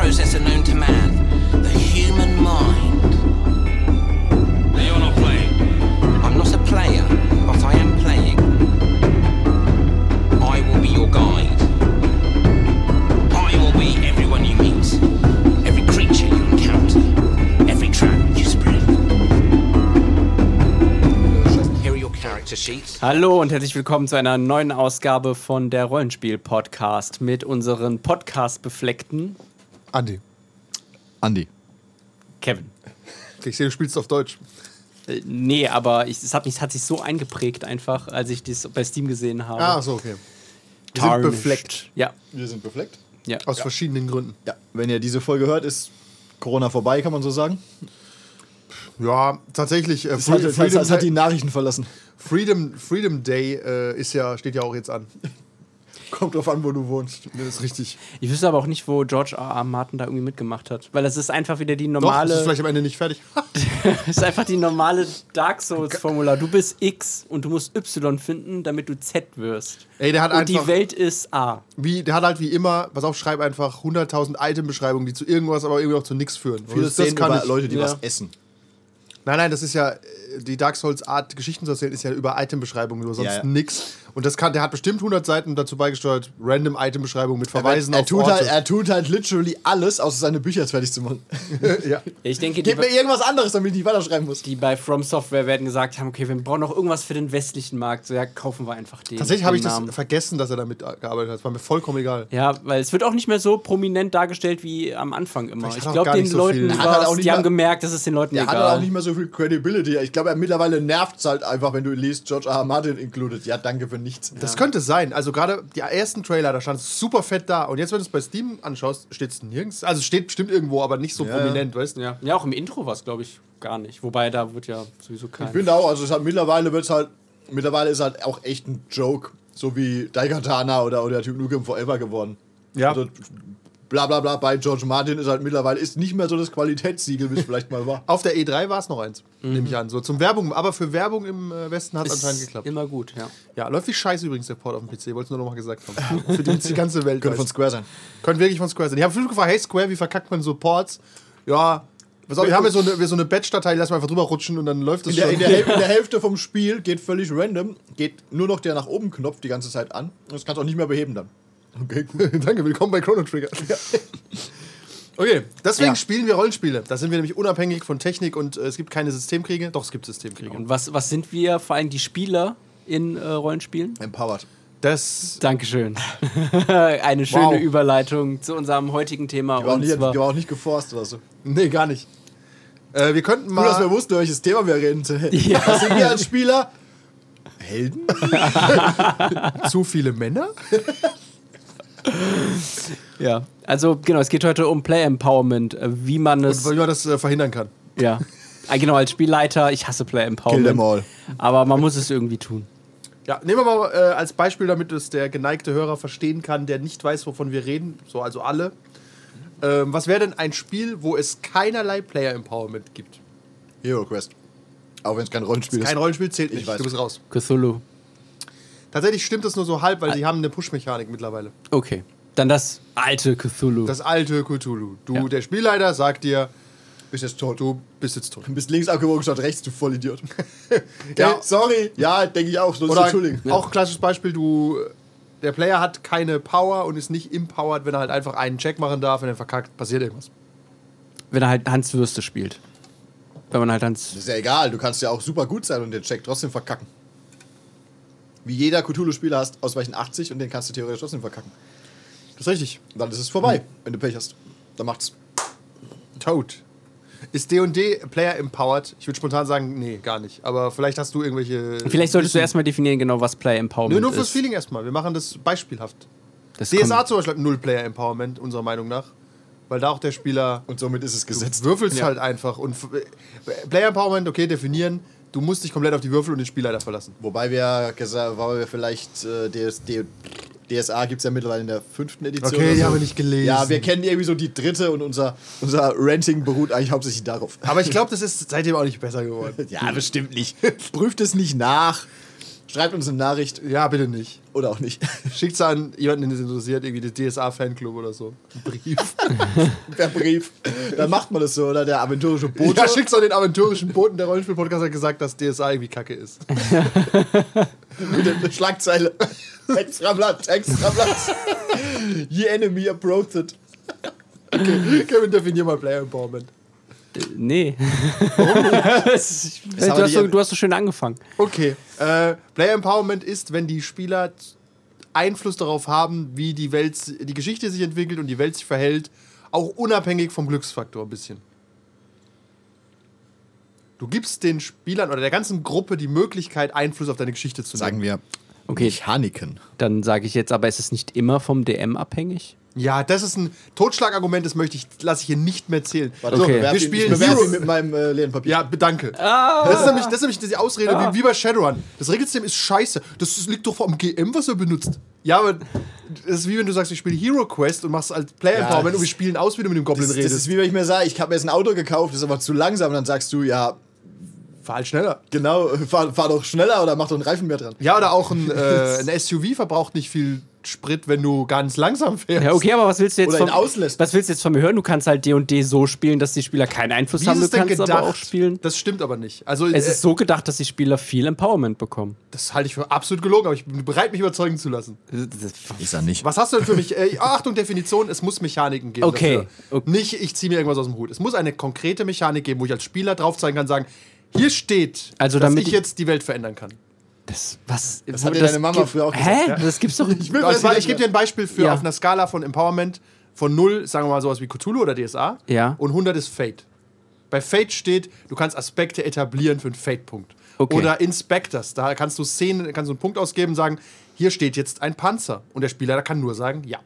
processor known to man, the human mind. Now you're not playing. I'm not a player, but I am playing. I will be your guide. I will be everyone you meet, every creature you encounter, every trap you spread. Here are your character sheets. Hallo und herzlich willkommen zu einer neuen Ausgabe von der Rollenspiel-Podcast mit unseren Podcast-befleckten Andi. Andi. Kevin. Ich sehe, du spielst auf Deutsch. Äh, nee, aber ich, es hat, mich, es hat sich so eingeprägt einfach, als ich das bei Steam gesehen habe. Ah, so, okay. Wir sind befleckt. Ja, Wir sind befleckt. ja. Aus verschiedenen Gründen. Ja, wenn ihr diese Folge hört, ist Corona vorbei, kann man so sagen. Ja, tatsächlich. Äh, Es hat, Freedom, es hat, es hat die Day, Nachrichten verlassen. Freedom, Freedom Day äh, ist ja, steht ja auch jetzt an. Kommt drauf an, wo du wohnst. Das ist richtig. Ich wüsste aber auch nicht, wo George R. R. Martin da irgendwie mitgemacht hat. Weil es ist einfach wieder die Doch, das normale. ist vielleicht am Ende nicht fertig. es ist einfach die normale Dark Souls-Formular. Du bist X und du musst Y finden, damit du Z wirst. Ey, der hat und die einfach, Welt ist A. wie, der hat halt wie immer, pass auf, schreib einfach 100.000 Item-Beschreibungen, die zu irgendwas, aber irgendwie auch zu nichts führen. Viele das, Szenen über ich. Leute, die Ja. was essen. Nein, nein, das ist ja, äh, die Dark Souls Art, Geschichten zu erzählen, ist ja über Item-Beschreibungen, nur sonst Ja, ja. nix. Und das kann, der hat bestimmt 100 Seiten dazu beigesteuert, random Item-Beschreibungen mit Verweisen er, auf tut Orte. halt, er tut halt literally alles, außer seine Bücher jetzt fertig zu machen. ja. Ich denke, Gib mir irgendwas anderes, damit ich nicht weiterschreiben muss. die bei From Software werden gesagt haben, okay, wir brauchen noch irgendwas für den westlichen Markt. So, ja, kaufen wir einfach den. Tatsächlich habe ich das vergessen, dass er damit gearbeitet hat. Das war mir vollkommen egal. Ja, weil es wird auch nicht mehr so prominent dargestellt wie am Anfang immer. Vielleicht Ich er glaube, den so Leuten hat halt war auch nicht die haben mal- gemerkt, das ist den Leuten Er hat egal. halt auch nicht mehr so viel Credibility. Ich glaube, er mittlerweile nervt es halt einfach, wenn du liest, George R. R. Martin included. Ja, danke für nichts. Das könnte sein. Also gerade die ersten Trailer, da stand es super fett da. Und jetzt, wenn du es bei Steam anschaust, steht es nirgends. Also es steht bestimmt irgendwo, aber nicht so Ja, prominent, weißt du? ja. ja, auch im Intro war es, glaube ich, gar nicht. Wobei, da wird ja sowieso kein... Ich finde auch, also es hat, mittlerweile wird halt, mittlerweile ist halt auch echt ein Joke, so wie Daikatana oder, oder Typ Nukem Forever geworden. Ja. Also, bla bla bla bei George Martin ist halt mittlerweile ist nicht mehr so das Qualitätssiegel, wie es vielleicht mal war. Auf der E3 war es noch eins, nehme ich an. So zum Werbung, aber für Werbung im äh, Westen hat es anscheinend geklappt. immer gut, ja. Ja, läuft wie scheiße übrigens der Port auf dem PC, wollte es nur noch mal gesagt haben. für die, die ganze Welt. Könnte von. Square sein. Könnte wirklich von Square sein. Ich habe bestimmt gefragt, hey Square, wie verkackt man so Ports? Ja, auf, wir haben hier so eine, so eine Batch-Datei, die lassen wir einfach drüber rutschen und dann läuft das In der, schon. in, der, in der Hälfte vom Spiel geht völlig random, geht nur noch der nach oben Knopf die ganze Zeit an. Und das kannst du auch nicht mehr beheben dann. Okay. Danke, willkommen bei Chrono Trigger. Okay, deswegen Ja. spielen wir Rollenspiele. Da sind wir nämlich unabhängig von Technik und äh, es gibt keine Systemkriege. Doch, es gibt Systemkriege. Und was, was sind wir, vor allem die Spieler in äh, Rollenspielen? Empowered. Das. Dankeschön. Eine schöne Wow. Überleitung zu unserem heutigen Thema. Die war nicht, die war auch nicht geforst oder so. Nee, gar nicht. Äh, wir könnten Nur, dass wir mal. wussten, über welches Thema wir reden. Was sind wir als Spieler? Helden? Zu viele Männer? ja. Also, genau, es geht heute um Play Empowerment, äh, wie man es. Weil man das äh, verhindern kann. Ja. Ah, Genau, als Spielleiter, ich hasse Play Empowerment. Kill them all. Aber man muss es irgendwie tun. Ja, nehmen wir mal äh, als Beispiel, damit es der geneigte Hörer verstehen kann, der nicht weiß, wovon wir reden. So, also alle. Ähm, was wäre denn ein Spiel, wo es keinerlei Player Empowerment gibt? Hero Quest. Auch wenn es kein Rollenspiel Kein ist. Rollenspiel zählt nicht. weiß. Du bist raus. Cthulhu. Tatsächlich stimmt das nur so halb, weil sie haben eine Push-Mechanik mittlerweile. Okay. Dann das alte Cthulhu. Das alte Cthulhu. Du, Ja. der Spielleiter, sagt dir, Bist jetzt tot. du bist jetzt tot. Du bist links abgebogen statt rechts, du Vollidiot. Ja. ja, sorry. Ja, denke ich auch. Sonst Oder Entschuldigung. auch klassisches Beispiel, du, der Player hat keine Power und ist nicht empowered, wenn er halt einfach einen Check machen darf, wenn er verkackt, passiert irgendwas. Wenn er halt Hans Würste spielt. Wenn man halt Hans. Das ist ja egal. Du kannst ja auch super gut sein und den Check trotzdem verkacken. Wie jeder Cthulhu-Spieler hast, ausweichen 80 und den kannst du theoretisch trotzdem verkacken. Das ist richtig. Und dann ist es vorbei, wenn du Pech hast. Dann macht's. Tot. Ist D&D Player empowered? Ich würde spontan sagen, nee, gar nicht. Aber vielleicht hast du irgendwelche... Vielleicht solltest du erstmal definieren, genau, was Play Empowerment Nö, nur fürs ist. Feeling erstmal. Wir machen das beispielhaft. Das DSA zum Beispiel hat null Player Empowerment, unserer Meinung nach. Weil da auch der Spieler Und somit ist es gesetzt. würfelst Ja. halt einfach. Und äh, Player Empowerment, okay, definieren. Du musst dich komplett auf die Würfel und den Spielleiter verlassen. Wobei wir gesagt, weil wir vielleicht äh, DS, D, DSA gibt es ja mittlerweile in der fünften Edition. Okay, die so. haben wir nicht gelesen. Ja, wir kennen irgendwie so die dritte und unser, unser Ranting beruht eigentlich hauptsächlich darauf. Aber ich glaube, das ist seitdem auch nicht besser geworden. Ja, bestimmt nicht. Prüft es nicht nach. Schreibt uns eine Nachricht Ja, bitte nicht. Oder auch nicht. Schickt's an jemanden, den es interessiert, irgendwie den DSA-Fanclub oder so. Ein Brief. Per Brief. Dann macht man das so, oder? Der aventurische Bote. ja, schickt's an den aventurischen Boten. Der Rollenspiel-Podcast hat gesagt, dass DSA irgendwie kacke ist. mit der Schlagzeile. extra Blatt, extra Blatt. Ye enemy approached. Kevin, definier mal Player Empowerment. Nee. Es ist- du, hast so, du hast so schön angefangen. Okay. Äh, Player Empowerment ist, wenn die Spieler Einfluss darauf haben, wie die Welt, die Geschichte sich entwickelt und die Welt sich verhält, auch unabhängig vom Glücksfaktor ein bisschen. Du gibst den Spielern oder der ganzen Gruppe die Möglichkeit, Einfluss auf deine Geschichte zu nehmen. Sagen wir Okay. Mechaniken. Dann sage ich jetzt aber, ist es nicht immer vom DM abhängig? Ja, das ist ein Totschlagargument, das möchte ich, lasse ich hier nicht mehr zählen. Warte, Okay. ich bewerf wir spielen ihn mit meinem äh, leeren Papier. Ja, bedanke. Das, ist nämlich, das ist nämlich die Ausrede, wie, wie bei Shadowrun. Das Regelsystem ist scheiße. Das liegt doch am GM, was er benutzt. Ja, aber das ist wie wenn du sagst, ich spiele Hero Quest und machst als Player Ja, Empowerment und das- wir spielen aus, wie du mit dem Goblin Das, das redest. ist wie wenn ich mir sage, ich habe mir jetzt ein Auto gekauft, das ist aber zu langsam. Und dann sagst du, ja, Fahr halt schneller. genau, fahr, fahr doch schneller oder mach doch einen Reifen mehr dran. Ja, oder auch ein, äh, ein SUV verbraucht nicht viel Sprit, wenn du ganz langsam fährst. Ja, okay, aber was willst du jetzt Oder auslässt. Was willst du jetzt von mir hören? Du kannst halt D&D so spielen, dass die Spieler keinen Einfluss Wie haben. ist Du kannst gedacht? aber auch spielen. Das stimmt aber nicht. Also, Es äh, ist so gedacht, dass die Spieler viel Empowerment bekommen. das halte ich für absolut gelogen, aber ich bin bereit, mich überzeugen zu lassen. Ist er nicht. Was hast du denn für mich? Äh, Achtung, Definition, es muss Mechaniken geben. Okay. Dafür. Okay. Nicht, ich ziehe mir irgendwas aus dem Hut. Es muss eine konkrete Mechanik geben, wo ich als Spieler drauf zeigen kann, sagen, hier steht, Also dass damit ich ich- jetzt die Welt verändern kann. Das, was, Das hat dir deine Mama früher auch Hä? gesagt. Das gibt's doch Ich will Also, ich gebe dir ein Beispiel für Ja. auf einer Skala von Empowerment von 0, sagen wir mal sowas wie Cthulhu oder DSA. Ja. Und 100 ist Fate. Bei Fate steht, du kannst Aspekte etablieren für einen Fate-Punkt. Okay. Oder Inspectors, da kannst du Szenen, kannst du einen Punkt ausgeben und sagen, hier steht jetzt ein Panzer. Und der Spieler kann nur sagen, ja.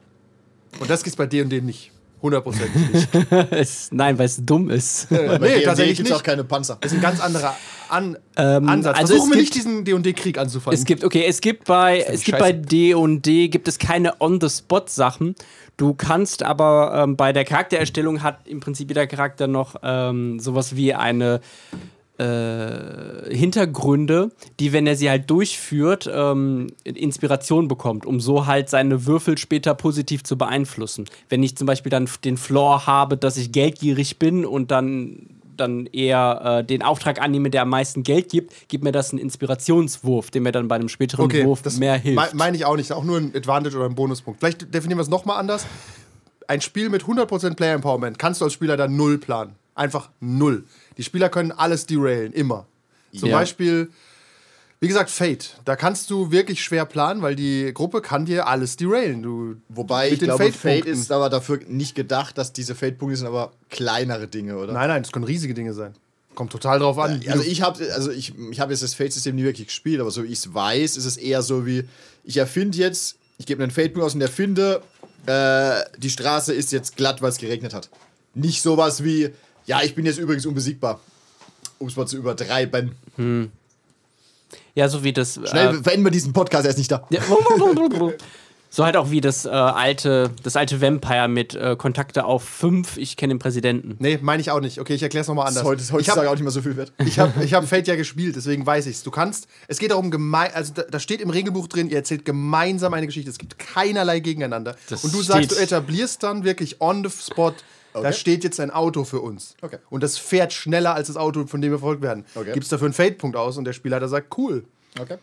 Und das gibt's bei D&D nicht. Hundertprozentig nicht. Es- Nein, weil es dumm ist. Bei nee, tatsächlich gibt's nicht. auch keine Panzer. Das ist ein ganz anderer An Ähm, Ansatz. also Versuchen es wir gibt- nicht diesen D&D-Krieg anzufangen. Es gibt, okay, es gibt bei, es gibt bei D&D gibt es keine On-the-Spot-Sachen. Du kannst aber ähm, bei der Charaktererstellung hat im Prinzip jeder Charakter noch ähm, sowas wie eine äh, Hintergründe, die, wenn er sie halt durchführt, ähm, Inspiration bekommt, um so halt seine Würfel später positiv zu beeinflussen. Wenn ich zum Beispiel dann den Floor habe, dass ich geldgierig bin und dann dann eher äh, den Auftrag annehme, der am meisten Geld gibt, gibt mir das einen Inspirationswurf, der mir dann bei einem späteren okay, Wurf das mehr hilft. me- meine ich auch nicht. Auch nur ein Advantage oder ein Bonuspunkt. Vielleicht definieren wir es nochmal anders. Ein Spiel mit 100% Player Empowerment kannst du als Spieler dann null planen. Einfach null. Die Spieler können alles derailen, immer. Zum Ja. Beispiel, wie gesagt, Fate. Da kannst du wirklich schwer planen, weil die Gruppe kann dir alles derailen. Du, Wobei mit ich den glaube, Fate Fate-Punkten. ist aber dafür nicht gedacht, dass diese Fate-Punkte sind, aber kleinere Dinge, oder? Nein, nein, das können riesige Dinge sein. Kommt total drauf an. Also ich habe also ich, ich hab jetzt das Fate-System nie wirklich gespielt, aber so wie ich es weiß, ist es eher so wie, ich erfinde jetzt, ich gebe einen Fate-Punkt aus und erfinde, äh, die Straße ist jetzt glatt, weil es geregnet hat. Nicht sowas wie, ja, ich bin jetzt übrigens unbesiegbar. Um es mal zu übertreiben. ja, so wie das. Schnell, Äh, beenden wir diesen Podcast, er ist nicht da. ja, so halt auch wie das äh, alte, das alte Vampire mit äh, Kontakte auf 5, ich kenne den Präsidenten. nee, meine ich auch nicht. Okay, ich erkläre es nochmal Das anders. ist heute, ich auch nicht mehr so viel wert. Ich habe ich hab Fate ja gespielt, deswegen weiß ich's. Du kannst, es geht darum, gemein, also da, da steht im Regelbuch drin, ihr erzählt gemeinsam eine Geschichte. Es gibt keinerlei Gegeneinander. Das Und du sagst, steht- du etablierst dann wirklich on the spot, da Okay. steht jetzt ein Auto für uns. Okay. Und das fährt schneller als das Auto, von dem wir verfolgt werden. Okay. Gibst dafür einen Fate-Punkt aus und der Spielleiter sagt, cool. Okay.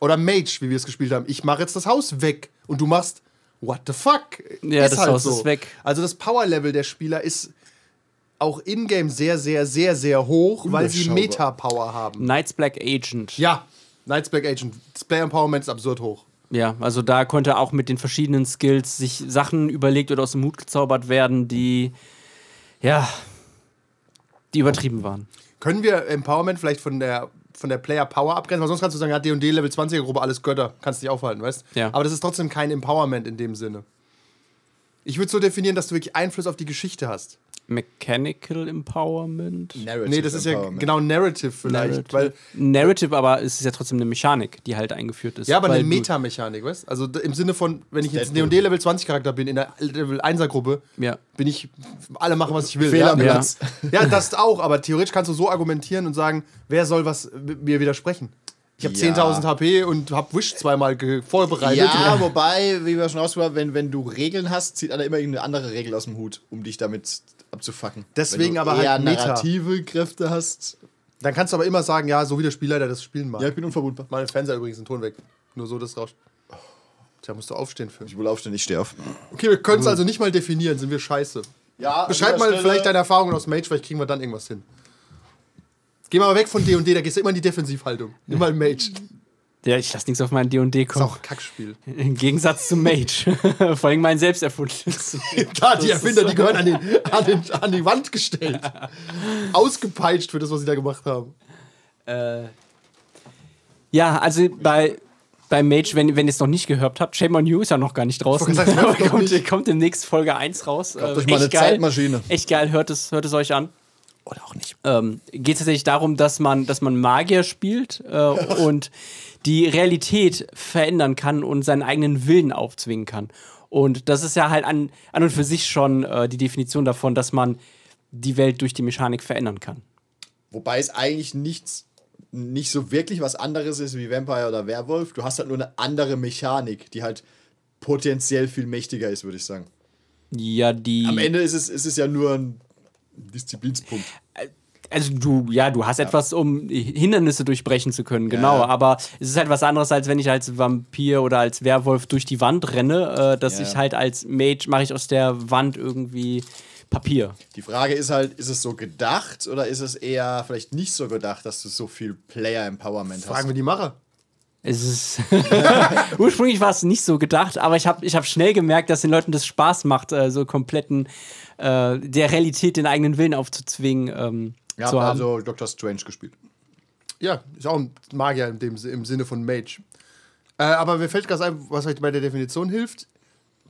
Oder Mage, wie wir es gespielt haben. Ich mache jetzt das Haus weg und du machst, what the fuck? Ja, das Haus ist weg. Also das Power-Level der Spieler ist auch in-game sehr, sehr, sehr, sehr hoch, weil sie. Meta-Power haben. Knights Black Agent. Ja, Knights Black Agent. Das Player Empowerment ist absurd hoch. Ja, also da konnte auch mit den verschiedenen Skills sich Sachen überlegt oder aus dem Hut gezaubert werden, die, ja, die übertrieben waren. Können wir Empowerment vielleicht von der, von der Player Power abgrenzen? Weil sonst kannst du sagen, ja, D&D Level 20er Gruppe, alles Götter. Kannst dich aufhalten, weißt? Ja. Aber das ist trotzdem kein Empowerment in dem Sinne. Ich würde so definieren, dass du wirklich Einfluss auf die Geschichte hast. Mechanical Empowerment? Narrative Nee, das ist ja genau Narrative vielleicht. Narrative. Weil, Narrative, aber es ist ja trotzdem eine Mechanik, die halt eingeführt ist. ja, aber weil eine du- Mechamechanik, weißt Also d- im Sinne von, wenn ich jetzt ein Deadpool. D&D Level 20 Charakter bin, in der Level 1er Gruppe, Ja. bin ich, alle machen, was ich will. Fehler ja? Ja. Ja, das auch, aber theoretisch kannst du so argumentieren und sagen, wer soll was mir widersprechen? Ich habe Ja. 10.000 HP und habe Wish zweimal vorbereitet. Ja, wobei, wie wir schon rausgefunden haben, wenn, wenn du Regeln hast, zieht einer immer irgendeine andere Regel aus dem Hut, um dich damit abzufacken. Deswegen aber halt eher Meta. narrative Kräfte hast. Dann kannst du aber immer sagen, ja, so wie der Spielleiter das spielen mag. Ja, ich bin unverwundbar. Meine Fernseher übrigens den Ton weg. Nur so das rauscht. Tja, musst du aufstehen für. Ich will aufstehen, ich stehe auf. Okay, wir können es also nicht mal definieren, sind wir scheiße. Ja, Beschreib mal vielleicht deine Erfahrungen aus Mage, vielleicht kriegen wir dann irgendwas hin. Geh mal weg von D&D, da gehst du immer in die Defensivhaltung. Nimm mal Mage. Ja, ich lasse nichts auf mein D&D Ist kommen. auch ein Kackspiel. Im Gegensatz zu Mage. Vor allem mein selbst erfundenes. Da, die Erfinder, die gehören an, den, an, den, an die Wand gestellt. Ausgepeitscht für das, was sie da gemacht haben. Äh, ja, also bei, bei Mage, wenn, wenn ihr es noch nicht gehört habt, Shame on You ist ja noch gar nicht draußen. Sagen, hört noch kommt, kommt demnächst Folge 1 raus. Äh, euch mal eine Zeitmaschine. Echt geil, hört es, hört es euch an. Oder auch nicht. Ähm, Geht es tatsächlich darum, dass man, dass man Magier spielt äh, und die Realität verändern kann und seinen eigenen Willen aufzwingen kann. Und das ist ja halt an, an und für sich schon äh, die Definition davon, dass man die Welt durch die Mechanik verändern kann. Wobei es eigentlich nichts, nicht so wirklich was anderes ist wie Vampire oder Werwolf. Du hast halt nur eine andere Mechanik, die halt potenziell viel mächtiger ist, würde ich sagen. Ja, die. Am Ende ist es, ist es ja nur ein Disziplinspunkt. Also du, ja, du hast etwas, um Hindernisse durchbrechen zu können, genau. Aber es ist halt was anderes, als wenn ich als Vampir oder als Werwolf durch die Wand renne, äh, dass Ja. ich halt als Mage mache ich aus der Wand irgendwie Papier. Die Frage ist halt, ist es so gedacht oder ist es eher vielleicht nicht so gedacht, dass du so viel Player-Empowerment Fragen hast? wir die Macher. Es ist ursprünglich war es nicht so gedacht, aber ich habe ich hab schnell gemerkt, dass den Leuten das Spaß macht, äh, so kompletten äh, der Realität den eigenen Willen aufzuzwingen ähm, Ihr zu haben. also Doctor Strange gespielt. Ja, ist auch ein Magier in dem, im Sinne von Mage. Äh, aber mir fällt gerade ein, was euch bei der Definition hilft.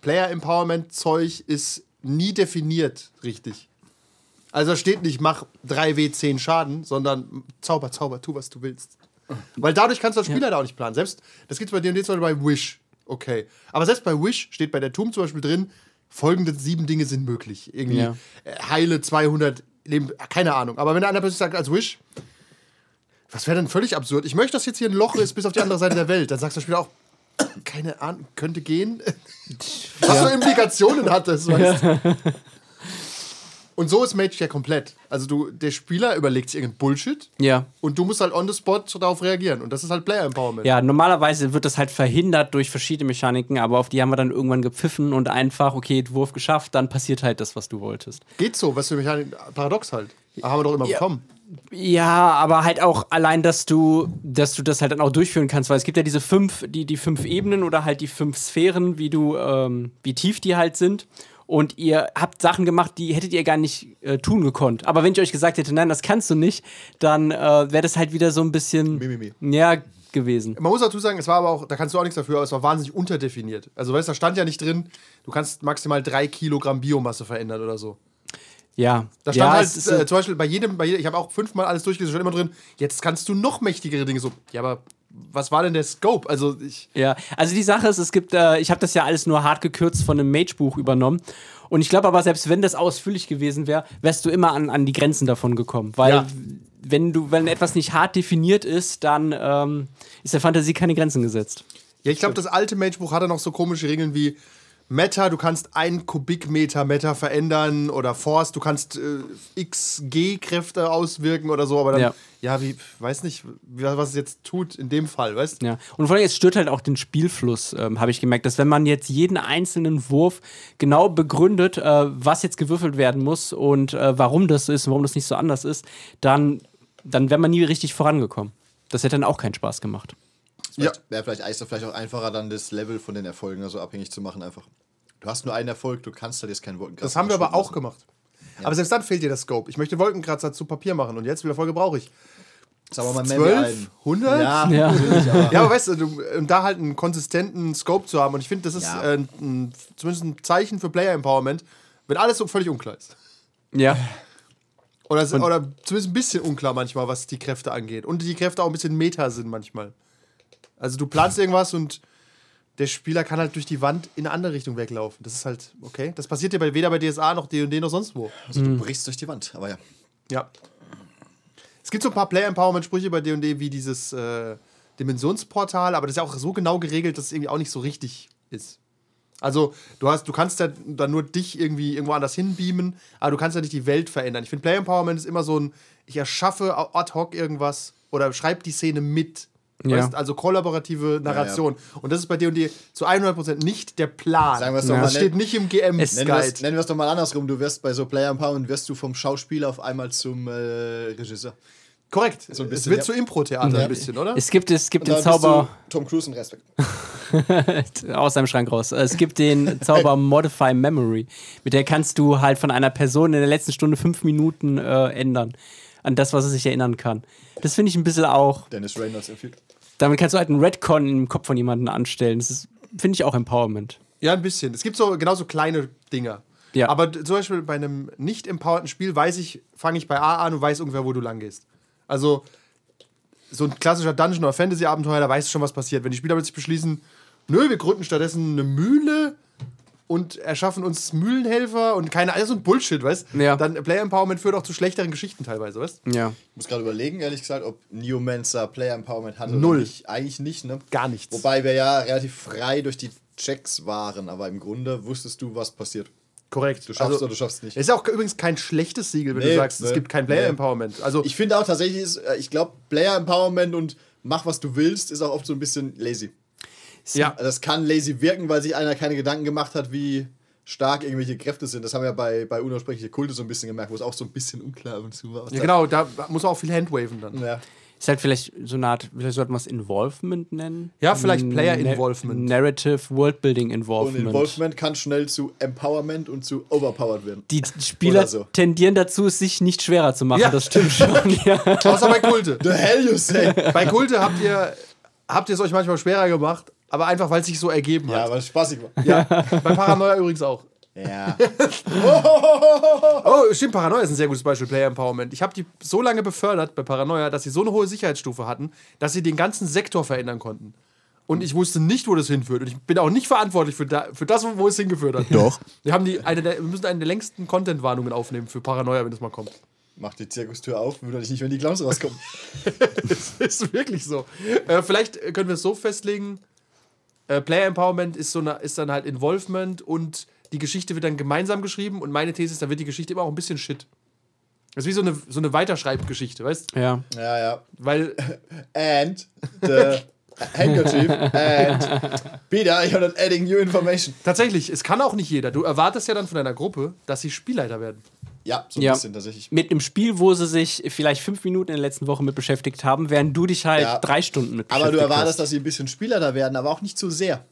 Player Empowerment Zeug ist nie definiert richtig. Also da steht nicht, mach 3W10 Schaden, sondern Zauber, Zauber, tu, was du willst. Weil dadurch kannst du als Spieler da auch nicht planen. Selbst, das gibt es bei D&D zum Beispiel bei Wish. Okay. Aber selbst bei Wish steht bei der Tomb zum Beispiel drin, folgende sieben Dinge sind möglich. Irgendwie Ja. heile 200 Leben, keine Ahnung. Aber wenn einer plötzlich sagt, als Wish, was wäre denn völlig absurd? Ich möchte, dass jetzt hier ein Loch ist bis auf die andere Seite der Welt. Dann sagst du Spieler auch, keine Ahnung, könnte gehen. Was für Implikationen hat das, weißt du? Und so ist Mage ja komplett. Also du, der Spieler überlegt sich irgendeinen Bullshit Ja. und du musst halt on the spot darauf reagieren. Und das ist halt Player Empowerment. Ja, normalerweise wird das halt verhindert durch verschiedene Mechaniken, aber auf die haben wir dann irgendwann gepfiffen und einfach, okay, Entwurf geschafft, dann passiert halt das, was du wolltest. Geht so, was für Mechanik, paradox halt. Haben wir doch immer Ja. bekommen. Ja, aber halt auch allein, dass du, dass du das halt dann auch durchführen kannst, weil es gibt ja diese fünf, die, die fünf Ebenen oder halt die fünf Sphären, wie du, ähm, wie tief die halt sind. Und ihr habt Sachen gemacht, die hättet ihr gar nicht äh, tun gekonnt. Aber wenn ich euch gesagt hätte, nein, das kannst du nicht, dann äh, wäre das halt wieder so ein bisschen Mimimi. ja gewesen. Man muss dazu sagen, es war aber auch, da kannst du auch nichts dafür, aber es war wahnsinnig unterdefiniert. Also weißt du, da stand ja nicht drin, du kannst maximal drei Kilogramm Biomasse verändern oder so. Ja. Da stand ja, halt äh, zum Beispiel bei jedem, bei jedem ich habe auch fünfmal alles durchgelesen, stand immer drin, jetzt kannst du noch mächtigere Dinge so. Ja, aber was war denn der Scope? Also ich. Ja, also die Sache ist, es gibt, äh, ich habe das ja alles nur hart gekürzt von einem Mage-Buch übernommen. Und ich glaube aber, selbst wenn das ausführlich gewesen wäre, wärst du immer an, an die Grenzen davon gekommen. Weil Ja. wenn du, wenn etwas nicht hart definiert ist, dann ähm, ist der Fantasie keine Grenzen gesetzt. Ja, ich glaube, das alte Mage-Buch hatte noch so komische Regeln wie Meta, du kannst ein Kubikmeter Meta verändern oder Force, du kannst äh, XG-Kräfte auswirken oder so, aber dann, ja, Ja. wie, weiß nicht, was es jetzt tut in dem Fall, weißt du? Ja. Und vor allem, es stört halt auch den Spielfluss, ähm, habe ich gemerkt, dass wenn man jetzt jeden einzelnen Wurf genau begründet, äh, was jetzt gewürfelt werden muss und äh, warum das so ist und warum das nicht so anders ist, dann, dann wäre man nie richtig vorangekommen. Das hätte dann auch keinen Spaß gemacht. Ja. Wäre vielleicht, ist vielleicht auch einfacher, dann das Level von den Erfolgen also abhängig zu machen, einfach. Du hast nur einen Erfolg, du kannst halt jetzt keinen Wolkenkratzer Das haben wir aber auch gemacht. Aber selbst dann fehlt dir das Scope. Ich möchte Wolkenkratzer zu Papier machen und jetzt, wie viel Folge brauche ich? wir mal mehr 12? wie einen. 100? Ja, Ja. natürlich, aber Ja, aber weißt du, du, um da halt einen konsistenten Scope zu haben und ich finde, das ist Ja. äh, ein, zumindest ein Zeichen für Player Empowerment, wenn alles so völlig unklar ist. Ja. Oder, oder zumindest ein bisschen unklar manchmal, was die Kräfte angeht. Und die Kräfte auch ein bisschen Meta sind manchmal. Also du planst irgendwas und der Spieler kann halt durch die Wand in eine andere Richtung weglaufen. Das ist halt, okay. Das passiert ja bei, weder bei DSA noch D&D noch sonst wo. also, du brichst durch die Wand. Aber ja. Ja. Es gibt so ein paar Player-Empowerment-Sprüche bei D&D, wie dieses, äh, Dimensionsportal, aber das ist ja auch so genau geregelt, dass es irgendwie auch nicht so richtig ist. Also, du hast, du kannst ja dann nur dich irgendwie irgendwo anders hinbeamen, aber du kannst ja nicht die Welt verändern. Ich finde, Player Empowerment ist immer so ein, ich erschaffe ad hoc irgendwas oder schreibe die Szene mit. Ja. Weißt, also kollaborative Narration. Und das ist bei D&D zu 100% nicht der Plan. Sagen wir es Ja. doch mal. das steht Nennen, nicht im GM-Guide. nennen wir es- nennen wir es doch mal andersrum. Du wirst bei so Player Empowerment wirst du vom Schauspieler auf einmal zum äh, Regisseur. Korrekt. So ein es bisschen, wird ja. zu Impro-Theater ein bisschen, oder? Es gibt, es gibt den Zauber Tom Cruise und Respekt. aus seinem Schrank raus. Es gibt den Zauber Modify Memory. Mit der kannst du halt von einer Person in der letzten Stunde fünf Minuten äh, ändern. An das, was er sich erinnern kann. Das finde ich ein bisschen auch. Dennis Reynolds empfiehlt. Damit kannst du halt einen Redcon im Kopf von jemandem anstellen. Das finde ich, auch Empowerment. Ja, ein bisschen. Es gibt so genauso kleine Dinger. Ja. Aber zum Beispiel bei einem nicht empowerten Spiel weiß ich, fange ich bei A an und weiß ungefähr, wo du lang gehst. Also so ein klassischer Dungeon- oder Fantasy-Abenteuer, da weißt du schon, was passiert. Wenn die Spieler plötzlich beschließen, nö, wir gründen stattdessen eine Mühle und erschaffen uns Mühlenhelfer und keine, also so ein Bullshit, weißt Ja. Dann Player Empowerment führt auch zu schlechteren Geschichten teilweise, weißt Ja. Ich muss gerade überlegen, ehrlich gesagt, ob Neomancer Player Empowerment hatte Null. oder nicht. Eigentlich nicht, ne? Gar nichts. Wobei wir ja relativ frei durch die Checks waren, aber im Grunde wusstest du, was passiert. Korrekt. Du schaffst oder du schaffst nicht. Ist ja auch übrigens kein schlechtes Siegel, wenn Nee, du sagst, es nee. gibt kein Player Nee. Empowerment. Also Ich finde auch tatsächlich, ist, äh, ich glaube, Player Empowerment und mach, was du willst, ist auch oft so ein bisschen lazy. Ja, Also Das kann lazy wirken, weil sich einer keine Gedanken gemacht hat, wie stark irgendwelche Kräfte sind. Das haben wir bei, bei Unaussprechliche Kulte so ein bisschen gemerkt, wo es auch so ein bisschen unklar ab und zu war. ja, genau, da muss auch viel Handwaven dann. Ja. Ist halt vielleicht so eine Art, vielleicht sollte man es Involvement nennen? Ja, vielleicht Player Na- Involvement. Narrative Worldbuilding Und Involvement. Involvement kann schnell zu Empowerment und zu Overpowered werden. Die Spieler so. tendieren dazu, es sich nicht schwerer zu machen. Ja. Das stimmt schon. ja. Außer bei Kulte. The hell you say? Bei Kulte habt ihr, habt ihr es euch manchmal schwerer gemacht, aber einfach, weil es sich so ergeben ja, hat. weil es spaßig war. Ja, bei Paranoia übrigens auch. Ja. Oh, stimmt, Paranoia ist ein sehr gutes Beispiel, Player Empowerment. Ich habe die so lange befördert bei Paranoia, dass sie so eine hohe Sicherheitsstufe hatten, dass sie den ganzen Sektor verändern konnten. Und ich wusste nicht, wo das hinführt. Und ich bin auch nicht verantwortlich für, da, für das, wo es hingeführt hat. Doch. Wir, haben die, eine der, wir müssen eine der längsten Content-Warnungen aufnehmen für Paranoia, wenn das mal kommt. Mach die Zirkustür auf, wundert dich nicht, wenn die Clowns rauskommen. Das ist wirklich so. Äh, vielleicht können wir es so festlegen: äh, Player Empowerment ist, so eine, ist dann halt Involvement und die Geschichte wird dann gemeinsam geschrieben. Und meine These ist, dann wird die Geschichte immer auch ein bisschen shit. Das ist wie so eine, so eine Weiterschreibgeschichte, weißt du? ja. Ja, ja. Weil, And the handkerchief and Peter, you're not adding new information. tatsächlich, es kann auch nicht jeder. Du erwartest ja dann von deiner Gruppe, dass sie Spielleiter werden. Ja, so ein Ja. bisschen tatsächlich. Mit einem Spiel, wo sie sich vielleicht fünf Minuten in der letzten Woche mit beschäftigt haben, während du dich halt Ja. drei Stunden mit Aber du beschäftigt erwartest, hast. dass sie ein bisschen Spieler da werden, aber auch nicht zu sehr.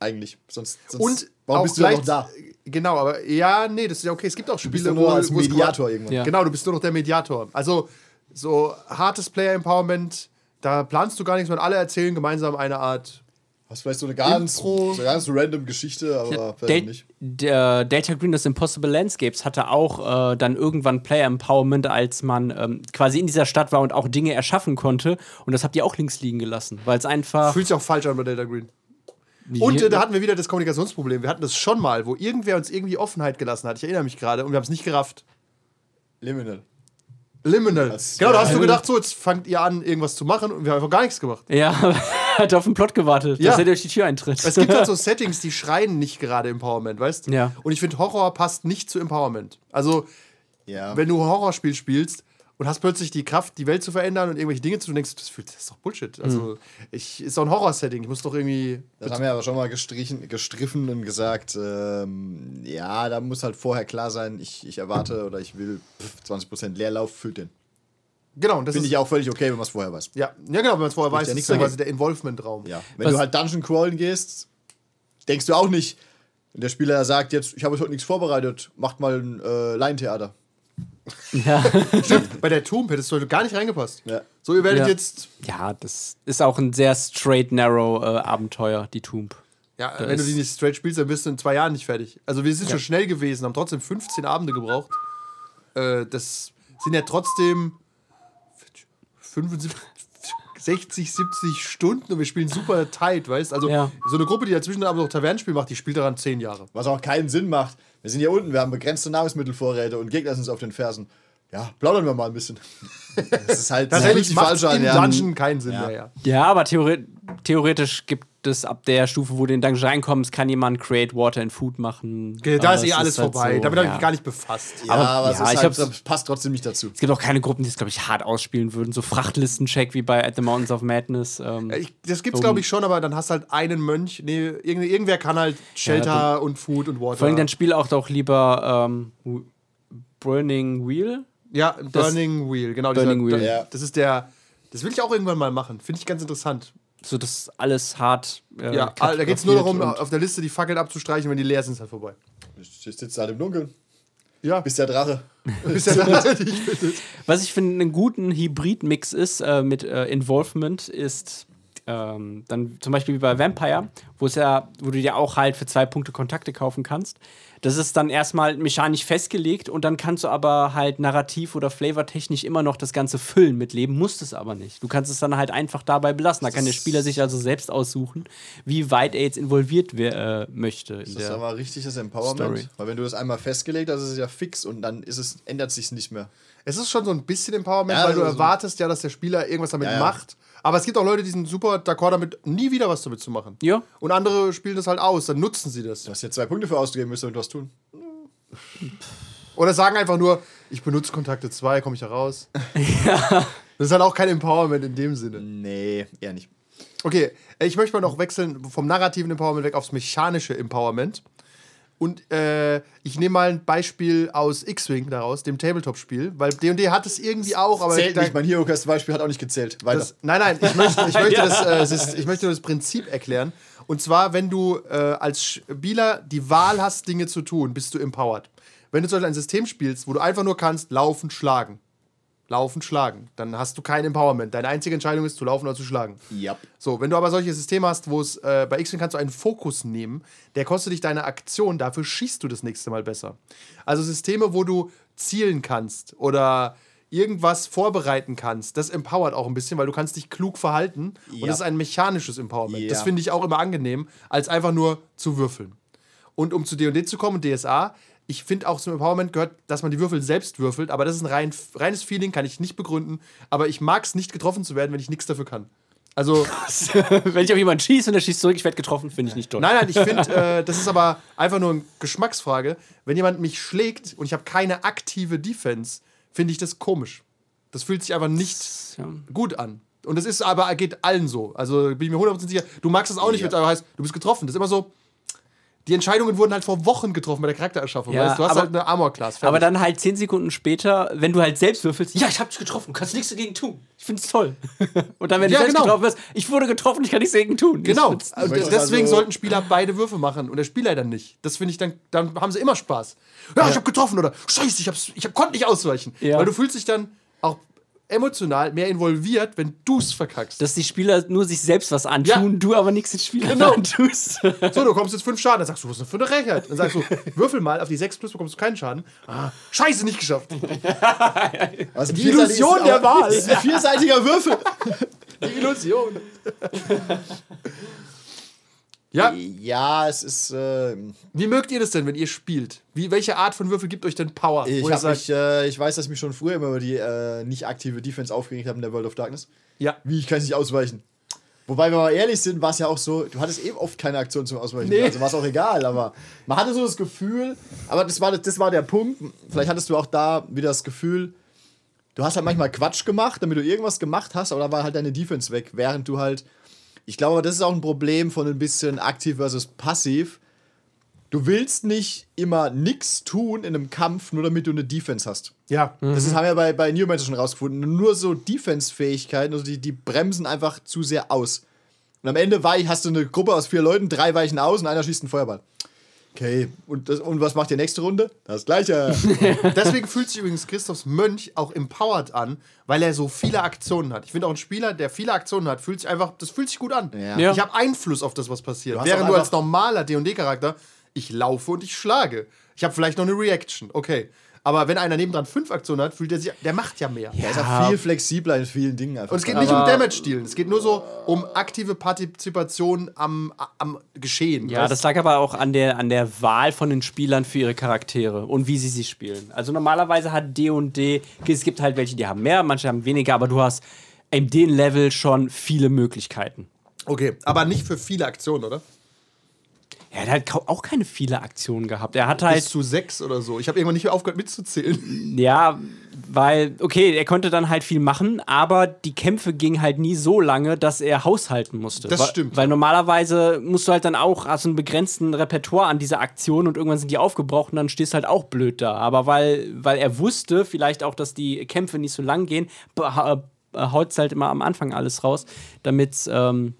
Eigentlich. Sonst, sonst Und warum bist du ja noch da? Genau, aber ja, nee, das ist ja okay. Es gibt auch Du bist Spiele, nur wo als wo es Mediator irgendwann. Ja. Genau, du bist nur noch der Mediator. Also, so hartes Player Empowerment, da planst du gar nichts, sondern alle erzählen gemeinsam eine Art. Hast vielleicht so eine ganz, Impro. so eine ganz random Geschichte, aber vielleicht nicht. der Delta Green des Impossible Landscapes hatte auch äh, dann irgendwann Player Empowerment, als man ähm, quasi in dieser Stadt war und auch Dinge erschaffen konnte. Und das habt ihr auch links liegen gelassen, weil es einfach. Fühlt sich auch falsch an bei Delta Green. Und äh, da hatten wir wieder das Kommunikationsproblem. Wir hatten das schon mal, wo irgendwer uns irgendwie Offenheit gelassen hat. Ich erinnere mich gerade und wir haben es nicht gerafft. Liminal. Liminal. Das- Genau, da hast du gedacht, so, jetzt fangt ihr an, irgendwas zu machen und wir haben einfach gar nichts gemacht. ja, hat auf den Plot gewartet, Ja. dass er durch die Tür eintritt. Es gibt halt so Settings, die schreien nicht gerade Empowerment, weißt du? Ja. Und ich finde, Horror passt nicht zu Empowerment. Also, Ja. wenn du ein Horrorspiel spielst und hast plötzlich die Kraft, die Welt zu verändern und irgendwelche Dinge zu tun, denkst du, das, fühlt- das ist doch Bullshit. Also, ich, ist doch ein Horror-Setting. Ich muss doch irgendwie. Das haben wir aber schon mal gestrichen, gestriffen und gesagt, ähm, ja, da muss halt vorher klar sein, ich, ich erwarte oder ich will pff, 20% Leerlauf, füllt den. Genau, und das Finde ich auch völlig okay, wenn man es vorher weiß. Ja, ja, genau, wenn man es vorher weiß, ja das ist dagegen. quasi der Involvement-Raum. Ja. Wenn Was- du halt Dungeon crawlen gehst, denkst du auch nicht, wenn der Spieler sagt, jetzt, ich habe heute nichts vorbereitet, macht mal ein äh, Laientheater. Ja. Bei der Tomb hättest du heute gar nicht reingepasst. Ja. So, ihr werdet Ja. jetzt. ja, das ist auch ein sehr straight, narrow äh, Abenteuer, die Tomb. Ja, Da wenn du die nicht straight spielst, dann bist du in zwei Jahren nicht fertig. Also, wir sind schon schnell gewesen, haben trotzdem 15 Abende gebraucht. Äh, das sind ja trotzdem 75, 60, 70 Stunden und wir spielen super tight, weißt Also, Ja. so eine Gruppe, die dazwischen aber noch Tavernenspiel macht, die spielt daran 10 Jahre. Was auch keinen Sinn macht. Wir sind hier unten, wir haben begrenzte Nahrungsmittelvorräte und Gegner sind uns auf den Fersen. Ja, plaudern wir mal ein bisschen. Das ist halt Tatsächlich macht an, im ja. Dungeon keinen Sinn Ja. mehr, ja. Ja, aber theore theoretisch gibt es ab der Stufe, wo du in den Dungeon reinkommst, kann jemand Create Water and Food machen. Okay, da ist eh es alles halt vorbei. so, Damit habe ich ja. mich gar nicht befasst. Ja, Aber- aber, es ja, ist ich halt, das passt trotzdem nicht dazu. Es gibt auch keine Gruppen, die es, glaube ich, hart ausspielen würden. So Frachtlisten-Check wie bei At the Mountains of Madness. Ähm, Ich, das gibt's, glaube ich, schon, aber dann hast du halt einen Mönch. Nee, irgend, irgendwer kann halt Shelter und Food und Water. vor allem dann spiel auch doch lieber ähm, Burning Wheel. ja, Burning Wheel, genau. Burning dieser, Wheel. Ja. Das ist der. Das will ich auch irgendwann mal machen. Finde ich ganz interessant. So das alles hart. Äh, ja, da geht es nur darum, auf der Liste die Fackeln abzustreichen. Wenn die leer sind, ist halt vorbei. Ich sitze halt im Dunkeln. Ja, Bis der Drache. bis der Drache dich findet. Was ich finde, einen guten Hybrid-Mix ist äh, mit äh, Involvement, ist ähm, dann zum Beispiel wie bei Vampire, wo es ja, wo du dir auch halt für zwei Punkte Kontakte kaufen kannst. Das ist dann erstmal mechanisch festgelegt und dann kannst du aber halt narrativ oder flavortechnisch immer noch das Ganze füllen mit Leben, musst es aber nicht. Du kannst es dann halt einfach dabei belassen. Da kann der Spieler sich also selbst aussuchen, wie weit er jetzt involviert wer, äh, möchte. In Das ist aber richtig das Empowerment. Story. Weil wenn du das einmal festgelegt hast, ist es ja fix und dann ist es, ändert sich nicht mehr. Es ist schon so ein bisschen Empowerment, Ja, weil du also- erwartest ja, dass der Spieler irgendwas damit Ja, ja. macht. Aber es gibt auch Leute, die sind super d'accord damit, nie wieder was damit zu machen. Ja. Und andere spielen das halt aus, dann nutzen sie das. Du hast ja zwei Punkte für ausgegeben, müsst du was tun. Oder sagen einfach nur, ich benutze Kontakte 2, komme ich da raus. Das ist halt auch kein Empowerment in dem Sinne. Nee, eher nicht. Okay, ich möchte mal noch wechseln vom narrativen Empowerment weg aufs mechanische Empowerment. Und äh, ich nehme mal ein Beispiel aus X-Wing daraus, dem Tabletop-Spiel, weil D&D hat es irgendwie auch, aber Zählt da- nicht, mein Hero-Quest-Beispiel hat auch nicht gezählt. Weiter. das, nein, nein, ich möchte, ich möchte, das, äh, ich möchte nur das Prinzip erklären. Und zwar, wenn du äh, als Spieler die Wahl hast, Dinge zu tun, bist du empowered. Wenn du zum Beispiel ein System spielst, wo du einfach nur kannst, laufen, schlagen. Laufen, schlagen. Dann hast du kein Empowerment. Deine einzige Entscheidung ist, zu laufen oder zu schlagen. ja. So, wenn du aber solche Systeme hast, wo es äh, bei X-Wing kannst du einen Fokus nehmen, der kostet dich deine Aktion, dafür schießt du das nächste Mal besser. Also Systeme, wo du zielen kannst oder irgendwas vorbereiten kannst, das empowert auch ein bisschen, weil du kannst dich klug verhalten und Ja. das ist ein mechanisches Empowerment. Ja. Das finde ich auch immer angenehm, als einfach nur zu würfeln. Und um zu D&D zu kommen, DSA, ich finde auch zum Empowerment gehört, dass man die Würfel selbst würfelt, aber das ist ein rein, reines Feeling, kann ich nicht begründen, aber ich mag es nicht getroffen zu werden, wenn ich nichts dafür kann. Also Wenn ich auf jemanden schieße und der schießt zurück, ich werde getroffen, finde ich nicht toll. Nein, nein, ich finde, äh, das ist aber einfach nur eine Geschmacksfrage. Wenn jemand mich schlägt und ich habe keine aktive Defense, finde ich das komisch. Das fühlt sich einfach nicht Ja. gut an. Und das ist aber, geht allen so. Also bin ich mir 100% sicher. Du magst das auch nicht, Ja. wenn es aber heißt, du bist getroffen. Das ist immer so. Die Entscheidungen wurden halt vor Wochen getroffen bei der Charaktererschaffung. Ja, weißt? Du hast aber- halt eine Armor-Class. Aber dann halt zehn Sekunden später, wenn du halt selbst würfelst, ja, ich hab dich getroffen, kannst nichts dagegen tun. Ich find's toll. Und dann, wenn Ja, du selbst genau. getroffen wirst, ich wurde getroffen, ich kann nichts dagegen tun. Genau. Also deswegen also- sollten Spieler beide Würfe machen und der Spieler dann nicht. Das finde ich dann, dann haben sie immer Spaß. Ja, ich habe getroffen oder Scheiße, ich, hab's, ich hab, konnte nicht ausweichen. Ja. Weil du fühlst dich dann auch emotional mehr involviert, wenn du's verkackst. Dass die Spieler nur sich selbst was antun, Ja. du aber nichts den Spielern Genau. antust. so, du kommst jetzt fünf Schaden, dann sagst du, was ist denn für eine Rechheit? Dann sagst du, würfel mal, auf die 6 plus bekommst du keinen Schaden. Ah, Scheiße, nicht geschafft. Also Die Illusion der Wahl. Das ist ein vierseitiger Würfel. Die Illusion. Ja, ja, es ist. Äh, wie mögt ihr das denn, wenn ihr spielt? Wie, welche Art von Würfel gibt euch denn Power? ich, hab sagt, mich, äh, ich weiß, dass ich mich schon früher immer über die äh, nicht aktive Defense aufgeregt habe in der World of Darkness. ja. Wie, ich kann es nicht ausweichen. Wobei, wenn wir ehrlich sind, war es ja auch so, du hattest eben oft keine Aktion zum Ausweichen. Nee. Also war es auch egal, aber man hatte so das Gefühl, aber das war, das war der Punkt. Vielleicht hattest du auch da wieder das Gefühl, du hast halt manchmal Quatsch gemacht, damit du irgendwas gemacht hast, aber da war halt deine Defense weg, während du halt. Ich glaube, das ist auch ein Problem von ein bisschen aktiv versus passiv. Du willst nicht immer nichts tun in einem Kampf, nur damit du eine Defense hast. Ja. Das ist, haben wir bei, bei New Meta schon rausgefunden. Nur so Defense-Fähigkeiten, also die, die bremsen einfach zu sehr aus. Und am Ende weich, hast du eine Gruppe aus vier Leuten, drei weichen aus und einer schießt einen Feuerball. Okay, und, das, und was macht die nächste Runde? Das gleiche. Deswegen fühlt sich übrigens Christophs Mönch auch empowered an, weil er so viele Aktionen hat. Ich finde auch ein Spieler, der viele Aktionen hat, fühlt sich einfach, das fühlt sich gut an. Ja. Ja. Ich habe Einfluss auf das, was passiert. Du Während du als normaler D&D-Charakter, ich laufe und ich schlage. Ich habe vielleicht noch eine Reaction, okay. Aber wenn einer nebendran fünf Aktionen hat, fühlt er sich, der macht ja mehr. Er ist auch viel flexibler in vielen Dingen einfach. Und es geht nicht um Damage-Dealen, es geht nur so um aktive Partizipation am, am Geschehen. Ja, weißt? das lag aber auch an der, an der Wahl von den Spielern für ihre Charaktere und wie sie sie spielen. Also normalerweise hat D und D, es gibt halt welche, die haben mehr, manche haben weniger, aber du hast in dem Level schon viele Möglichkeiten. Okay, aber nicht für viele Aktionen, oder? Er hat halt auch keine viele Aktionen gehabt. Er hat halt, Bis zu sechs oder so. Ich habe irgendwann nicht mehr aufgehört mitzuzählen. ja, weil, okay, er konnte dann halt viel machen, aber die Kämpfe gingen halt nie so lange, dass er haushalten musste. Das Weil- stimmt. Weil normalerweise musst du halt dann auch, hast einen begrenzten Repertoire an dieser Aktion und irgendwann sind die aufgebraucht und dann stehst du halt auch blöd da. Aber weil, weil er wusste, vielleicht auch, dass die Kämpfe nicht so lang gehen, haut halt immer am Anfang alles raus, damit ähm,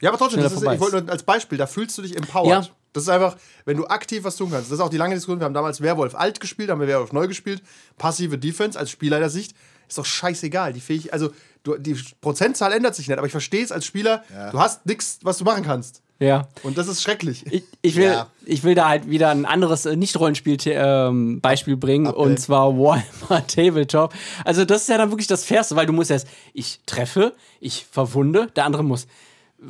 Ja, aber trotzdem, ist, ich wollte nur als Beispiel, da fühlst du dich empowered. Ja. Das ist einfach, wenn du aktiv was tun kannst. Das ist auch die lange Diskussion. Wir haben damals Werwolf alt gespielt, haben wir Werwolf neu gespielt. Passive Defense als Spielleiter-Sicht ist doch scheißegal. Die Fähig also du, die Prozentzahl ändert sich nicht, aber ich verstehe es als Spieler. Du hast nichts, was du machen kannst. ja. Und das ist schrecklich. Ich, ich, will, Ja. ich will da halt wieder ein anderes äh, Nicht-Rollenspiel-Beispiel bringen und zwar Warhammer Tabletop. Also, das ist ja dann wirklich das Fairste, weil du musst erst, ich treffe, ich verwunde, der andere muss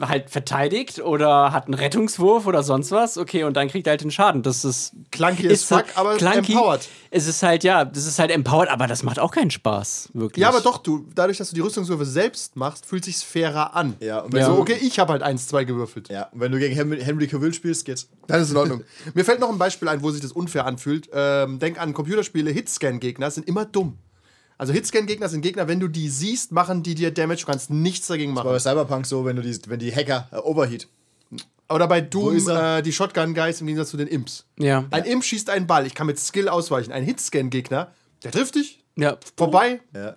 halt verteidigt oder hat einen Rettungswurf oder sonst was. Okay, und dann kriegt er halt den Schaden. Das ist Clunky as fuck, aber empowered. Es ist halt, ja, das ist halt empowered, aber das macht auch keinen Spaß, wirklich. Ja, aber doch, du, dadurch, dass du die Rüstungswürfe selbst machst, fühlt sich's fairer an. Ja, und wenn Ja. So, du, okay, ich habe halt eins, zwei gewürfelt. ja, und wenn du gegen Henry, Henry Cavill spielst, geht's. Dann ist in Ordnung. Mir fällt noch ein Beispiel ein, wo sich das unfair anfühlt. Ähm, denk an Computerspiele, Hitscan-Gegner sind immer dumm. Also Hitscan-Gegner sind Gegner, wenn du die siehst, machen die dir Damage, du kannst nichts dagegen Aber bei machen. Cyberpunk so, wenn du die, wenn die Hacker äh, Overheat. Oder bei Doom äh, die Shotgun-Guys im Gegensatz zu den Imps. Ja. Ein Imp schießt einen Ball, ich kann mit Skill ausweichen. Ein Hitscan-Gegner, der trifft dich, Ja. vorbei. Ja.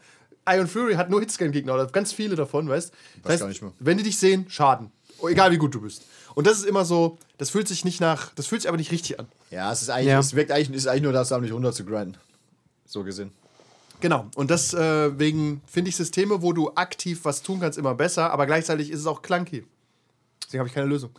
Iron Fury hat nur Hitscan-Gegner oder ganz viele davon, weißt du? Weiß gar nicht mehr. Wenn die dich sehen, Schaden. Oh, egal wie gut du bist. Und das ist immer so, das fühlt sich nicht nach, das fühlt sich aber nicht richtig an. Ja, es ist eigentlich, Ja. es wirkt eigentlich, ist eigentlich nur das, um dich runter zu grinden. So gesehen. Genau. Und deswegen finde ich Systeme, wo du aktiv was tun kannst, immer besser, aber gleichzeitig ist es auch clunky. Deswegen habe ich keine Lösung.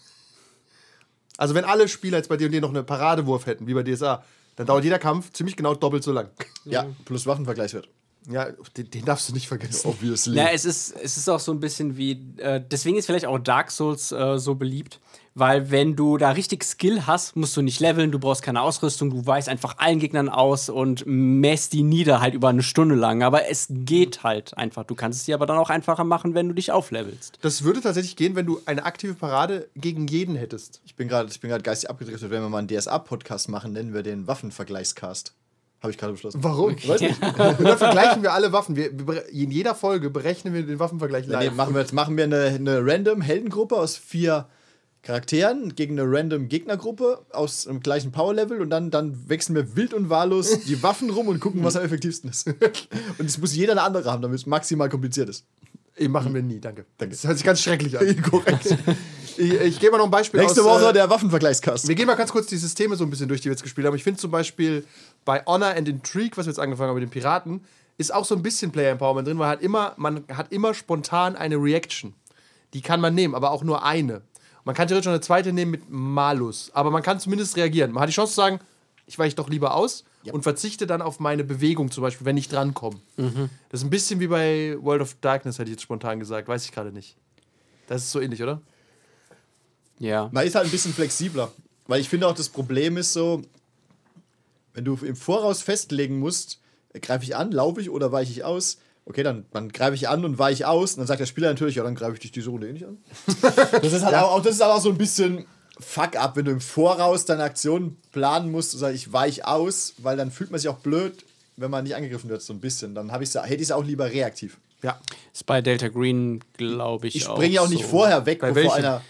Also, wenn alle Spieler jetzt bei dir noch einen Paradewurf hätten, wie bei DSA, dann dauert jeder Kampf ziemlich genau doppelt so lang. Ja, plus Waffenvergleichswert. Ja, den, den darfst du nicht vergessen. Obviously. Ja, es ist, es ist auch so ein bisschen wie, äh, deswegen ist vielleicht auch Dark Souls äh, so beliebt, weil wenn du da richtig Skill hast, musst du nicht leveln, du brauchst keine Ausrüstung, du weißt einfach allen Gegnern aus und mäst die nieder halt über eine Stunde lang. Aber es geht halt einfach. Du kannst es dir aber dann auch einfacher machen, wenn du dich auflevelst. Das würde tatsächlich gehen, wenn du eine aktive Parade gegen jeden hättest. Ich bin gerade ich bin gerade geistig abgedriftet. Wenn wir mal einen DSA-Podcast machen, nennen wir den Waffenvergleichscast. Habe ich gerade beschlossen. Warum? Weiß nicht. Und dann vergleichen wir alle Waffen. Wir, in jeder Folge berechnen wir den Waffenvergleich Ja, nee, live. machen wir jetzt machen wir eine, eine random Heldengruppe aus vier Charakteren gegen eine random Gegnergruppe aus dem gleichen Power-Level und dann, dann wechseln wir wild und wahllos die Waffen rum und gucken, was am effektivsten ist. und es muss jeder eine andere haben, damit es maximal kompliziert ist. Machen wir nie, danke. Danke. Das hört sich ganz schrecklich an. Korrekt. Ich, ich gebe mal noch ein Beispiel Nächste aus, Woche äh, der Waffenvergleichscast. Wir gehen mal ganz kurz die Systeme so ein bisschen durch, die wir jetzt gespielt haben. Ich finde zum Beispiel bei Honor and Intrigue, was wir jetzt angefangen haben mit den Piraten, ist auch so ein bisschen Player Empowerment drin, weil hat immer, man hat immer spontan eine Reaction. Die kann man nehmen, aber auch nur eine. Man kann theoretisch noch eine zweite nehmen mit Malus, aber man kann zumindest reagieren. Man hat die Chance zu sagen, ich weiche doch lieber aus und verzichte dann auf meine Bewegung zum Beispiel, wenn ich drankomme. Das ist ein bisschen wie bei World of Darkness, hätte ich jetzt spontan gesagt, weiß ich gerade nicht. Das ist so ähnlich, oder? Ja. Man ist halt ein bisschen flexibler. Weil ich finde auch, das Problem ist so, wenn du im Voraus festlegen musst, äh, greife ich an, laufe ich oder weiche ich aus, okay, dann, dann greife ich an und weiche aus. Und dann sagt der Spieler natürlich, ja, dann greife ich dich diese Runde eh nicht an. das ist halt auch, auch, das ist aber auch so ein bisschen fuck up, wenn du im Voraus deine Aktion planen musst und sagst, ich weiche aus, weil dann fühlt man sich auch blöd, wenn man nicht angegriffen wird, so ein bisschen. Dann hätte ich es auch lieber reaktiv. Ja. Ist bei Delta Green, glaube ich, Ich springe ja auch nicht so. vorher weg, Bei bevor welchem? einer.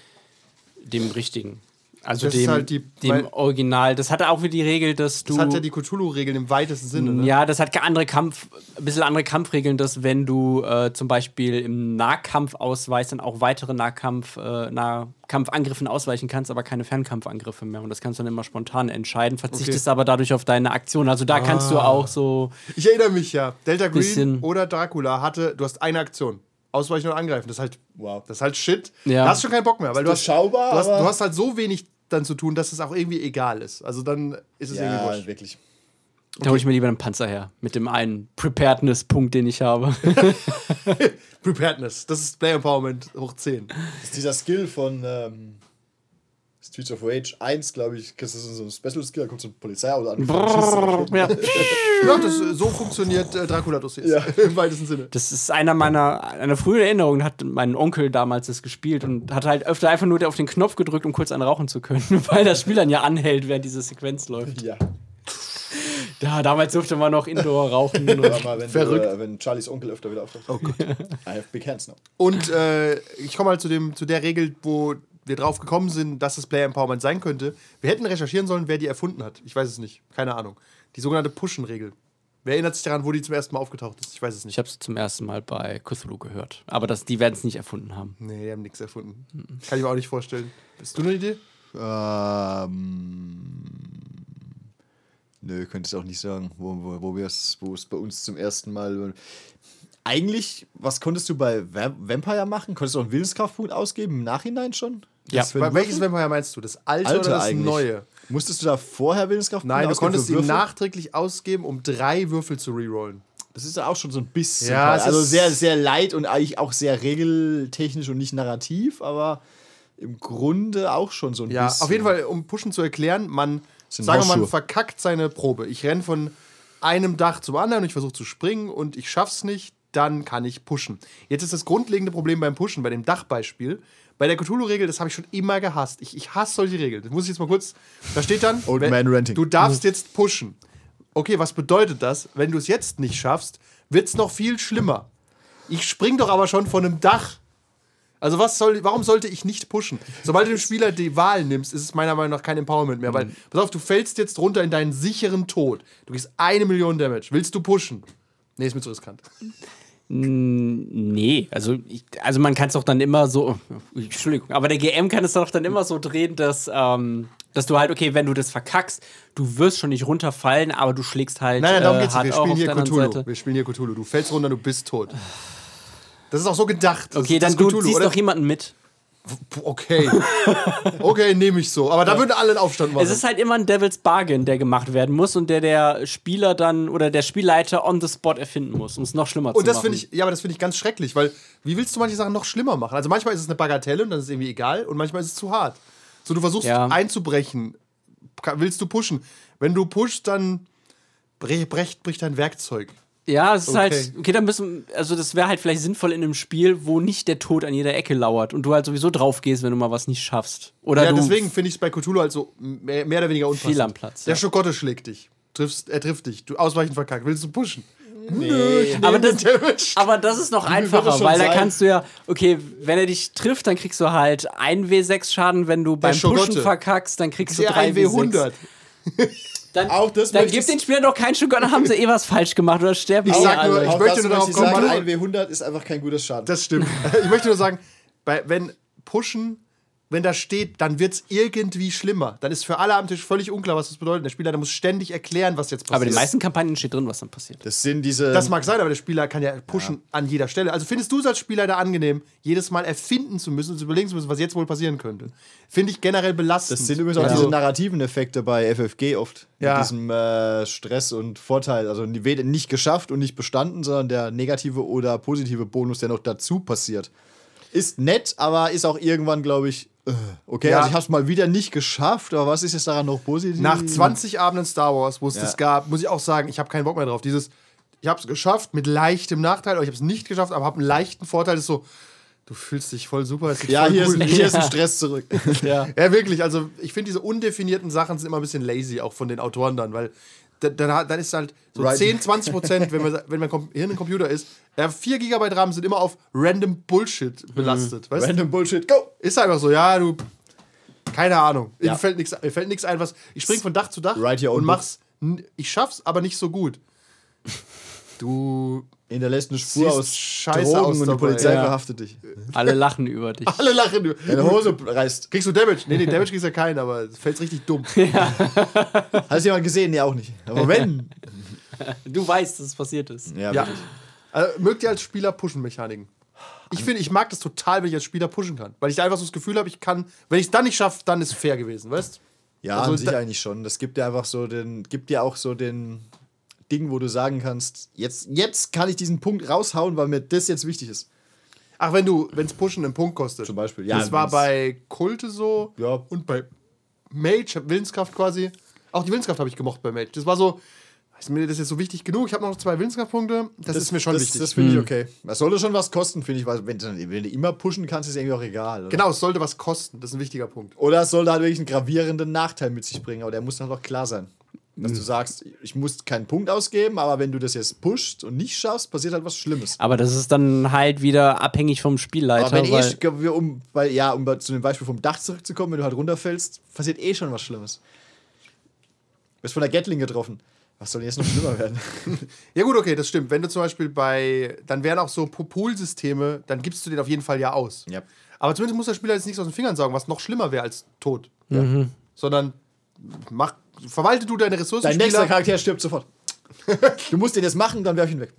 Dem richtigen. Also Das dem, halt die- dem Original. Das hat auch wieder die Regel, dass du. Das hat ja die Cthulhu-Regeln im weitesten Sinne. Ne? Ja, das hat andere Kampf, ein bisschen andere Kampfregeln, dass wenn du äh, zum Beispiel im Nahkampf ausweichst, dann auch weitere Nahkampf, äh, Nahkampfangriffen ausweichen kannst, aber keine Fernkampfangriffe mehr. Und das kannst du dann immer spontan entscheiden, verzichtest aber dadurch auf deine Aktion. Also da kannst du auch so. Ich erinnere mich ja. Delta Green oder Dracula hatte, du hast eine Aktion. Ausweichen und angreifen. Das ist halt, Wow. das ist halt Shit. Ja. Da hast schon keinen Bock mehr, weil du hast, du, hast, du hast halt so wenig dann zu tun, dass es auch irgendwie egal ist. Also dann ist es irgendwie Ja, wurscht. wirklich. Da hole ich mir lieber einen Panzer her. Mit dem einen Preparedness-Punkt, den ich habe. Preparedness. Das ist Player Empowerment hoch 10. Das ist dieser Skill von ähm, Streets of Rage 1, glaube ich. Das ist so ein Special Skill, da kommt so ein Polizeiauto an. ja. Ja, das, so funktioniert äh, Dracula-Dossiers. Ja. Im weitesten Sinne. Das ist einer meiner einer frühen Erinnerungen, hat mein Onkel damals das gespielt und hat halt öfter einfach nur auf den Knopf gedrückt, um kurz einen rauchen zu können, weil das Spiel dann ja anhält, während diese Sequenz läuft. Ja. Ja, damals durfte man noch Indoor rauchen. Hör mal, wenn, Verrückt. Du, äh, wenn Charlies Onkel öfter wieder auftaucht. Oh Gott. I have big hands now. Und äh, ich komme mal zu, dem, zu der Regel, wo wir drauf gekommen sind, dass es Player Empowerment sein könnte. Wir hätten recherchieren sollen, wer die erfunden hat. Ich weiß es nicht. Keine Ahnung. Die sogenannte Pushen-Regel. Wer erinnert sich daran, wo die zum ersten Mal aufgetaucht ist? Ich weiß es nicht. ich habe es zum ersten Mal bei Cthulhu gehört. Aber das, die werden es nicht erfunden haben. Nee, die haben nichts erfunden. Kann ich mir auch nicht vorstellen. Bist du eine Idee? Ähm. Nö, könnte ich auch nicht sagen, wo, wo, wo, es bei uns zum ersten Mal. Eigentlich, was konntest du bei Va Vampire machen? Konntest du auch einen Willenskraftpunkt ausgeben im Nachhinein schon? Ja. Einen Welches? Vampire meinst du? Das alte, Alte oder das eigentlich. neue? Musstest du da vorher Willenskraftpunkte Nein, du konntest ihn nachträglich ausgeben, um drei Würfel zu rerollen. Das ist ja auch schon so ein bisschen. Ja, es also ist- sehr, sehr light und eigentlich auch sehr regeltechnisch und nicht narrativ, aber im Grunde auch schon so ein Ja, bisschen. auf jeden Fall, um Pushen zu erklären, man, sagen wir mal, verkackt seine Probe. Ich renne von einem Dach zum anderen und ich versuche zu springen und ich schaff's nicht, dann kann ich pushen. Jetzt ist das grundlegende Problem beim Pushen, bei dem Dachbeispiel. Bei der Cthulhu-Regel, das habe ich schon immer gehasst. Ich, ich hasse solche Regeln. Das muss ich jetzt mal kurz. Da steht dann, Old wenn- man ranting. du darfst jetzt pushen. Okay, was bedeutet das? Wenn du es jetzt nicht schaffst, wird's noch viel schlimmer. Ich spring doch aber schon von einem Dach. Also was soll, warum sollte ich nicht pushen? Sobald du dem Spieler die Wahl nimmst, ist es meiner Meinung nach kein Empowerment mehr. Weil, pass auf, du fällst jetzt runter in deinen sicheren Tod. Du gehst eine Million Damage. Willst du pushen? Nee, ist mir zu riskant. Nee, also, ich, also man kann es doch dann immer so, Entschuldigung, aber der GM kann es doch dann immer so drehen, dass, ähm, dass du halt, okay, wenn du das verkackst, du wirst schon nicht runterfallen, aber du schlägst halt Nein, nein, darum äh, geht's nicht. hart Wir spielen hier Cthulhu. Seite. Wir spielen hier Cthulhu. Du fällst runter, du bist tot. Das ist auch so gedacht. Das Okay, dann das du Cthulhu, ziehst oder? doch jemanden mit. Okay. Okay, nehme ich so. Aber da würden alle einen Aufstand machen. Es ist halt immer ein Devil's Bargain, der gemacht werden muss und der der Spieler dann oder der Spielleiter on the spot erfinden muss, um es noch schlimmer zu Und das machen. finde ich, ja, aber das finde ich ganz schrecklich, weil wie willst du manche Sachen noch schlimmer machen? Also manchmal ist es eine Bagatelle und dann ist es irgendwie egal und manchmal ist es zu hart. So, du versuchst Ja. einzubrechen, willst du pushen. Wenn du pushst, dann brech, brecht, bricht dein Werkzeug. Ja, es ist Okay. halt, okay, dann müssen, also das wäre halt vielleicht sinnvoll in einem Spiel, wo nicht der Tod an jeder Ecke lauert und du halt sowieso drauf gehst, wenn du mal was nicht schaffst. Oder ja, deswegen finde ich es bei Cthulhu halt so mehr, mehr oder weniger unpassend. Viel am Platz, Der ja. Schokotte schlägt dich. Triffst, er trifft dich. Du ausweichen verkackt. Willst du pushen? aber, das, aber das ist noch einfacher, weil da kannst du ja, okay, wenn er dich trifft, dann kriegst du halt 1 W6 Schaden, wenn du beim. Pushen verkackst, dann kriegst du Der 3 ein W100. Dann, Auch das dann möchte gib ich- den Spielern doch keinen Schokotte, dann haben sie eh was falsch gemacht oder sterben Ich eh sag nur, alle. ich Auch möchte nur darauf kommen, sagen, ein W100 ist einfach kein guter Schaden. Das stimmt. ich möchte nur sagen, bei, wenn pushen, wenn da steht, dann wird es irgendwie schlimmer. Dann ist für alle am Tisch völlig unklar, was das bedeutet. Der Spieler der muss ständig erklären, was jetzt passiert. aber in den meisten Kampagnen steht drin, was dann passiert. das sind diese. das mag sein, aber der Spieler kann ja pushen an jeder Stelle. Also findest du es als Spieler da angenehm, jedes Mal erfinden zu müssen und zu überlegen zu müssen, was jetzt wohl passieren könnte? Finde ich generell belastend. Das sind übrigens auch Ja. diese narrativen Effekte bei FFG oft. Ja. Mit diesem äh, Stress und Vorteil. Also weder nicht geschafft und nicht bestanden, sondern der negative oder positive Bonus, der noch dazu passiert. Ist nett, aber ist auch irgendwann, glaube ich, okay, Ja. also ich habe es mal wieder nicht geschafft, aber was ist jetzt daran noch positiv? Nach 20 Abenden Star Wars, wo es Ja. das gab, muss ich auch sagen, ich habe keinen Bock mehr drauf. Dieses, ich habe es geschafft mit leichtem Nachteil, oder ich habe es nicht geschafft, aber habe einen leichten Vorteil. Das ist so, du fühlst dich voll super. Ja, voll hier, cool. ist, hier ist ein Stress zurück. Ja. Ja, wirklich. Also, ich finde, diese undefinierten Sachen sind immer ein bisschen lazy, auch von den Autoren dann, weil dann, dann ist halt so Right. 10, 20 Prozent, wenn, man, wenn mein Hirn ein Computer ist, ja, 4 GB RAM sind immer auf random Bullshit belastet. Weißt? du? Random Bullshit, go! Ist einfach so, ja, du. Keine Ahnung. Ja. Mir fällt nichts ein, was. Ich spring von Dach zu Dach own und mach's. Ich schaff's, aber nicht so gut. Du. Hinterlässt eine Spur Siehst aus scheiße Drogen aus und die. Polizei Ja. verhaftet dich. Alle lachen über dich. Alle lachen. Du. Deine Hose reißt. Kriegst du Damage? Nee, nee, Damage kriegst du ja keinen, aber es fällt richtig dumm. Hast du jemand gesehen? Nee, auch nicht. Aber wenn. Du weißt, dass es passiert ist. Ja, Ja. wirklich. Also, mögt ihr als Spieler Pushen-Mechaniken? Ich finde, ich mag das total, wenn ich als Spieler pushen kann. Weil ich einfach so das Gefühl habe, ich kann, wenn ich es dann nicht schaffe, dann ist es fair gewesen, weißt Ja, Also an sich eigentlich schon. Das gibt dir einfach so den, gibt dir auch so den, Ding, wo du sagen kannst, jetzt, jetzt kann ich diesen Punkt raushauen, weil mir das jetzt wichtig ist. Ach, wenn du, wenn es Pushen einen Punkt kostet. Zum Beispiel, ja, Das war wenn's- bei Kulte so Ja. und bei Mage, Willenskraft quasi. Auch die Willenskraft habe ich gemocht bei Mage. Das war so, ist mir das jetzt so wichtig genug? Ich habe noch zwei Willenskraftpunkte. Das, ist mir schon das, wichtig. Das finde ich okay. Das sollte schon was kosten, finde ich, weil wenn, du- wenn du immer pushen kannst, ist irgendwie auch egal. Oder? genau, es sollte was kosten. Das ist ein wichtiger Punkt. Oder es sollte halt wirklich einen gravierenden Nachteil mit sich bringen, aber der muss halt auch klar sein. Dass du sagst, ich muss keinen Punkt ausgeben, aber wenn du das jetzt pushst und nicht schaffst, passiert halt was Schlimmes. Aber das ist dann halt wieder abhängig vom Spielleiter. Aber wenn weil, eh, wir um, weil, ja, um zu dem Beispiel vom Dach zurückzukommen, wenn du halt runterfällst, passiert eh schon was Schlimmes. Du bist von der Gatling getroffen. Was soll denn jetzt noch schlimmer werden? Ja, gut, okay, das stimmt. Wenn du zum Beispiel bei, dann wären auch so Popol-Systeme, dann gibst du den auf jeden Fall ja aus. Ja. Aber zumindest muss der Spieler jetzt nichts aus den Fingern sagen, was noch schlimmer wäre als tot. Ja. Sondern mach, verwalte du deine Ressourcen. Dein nächster Spieler. Charakter stirbt sofort. du musst den jetzt machen, dann werf ihn weg.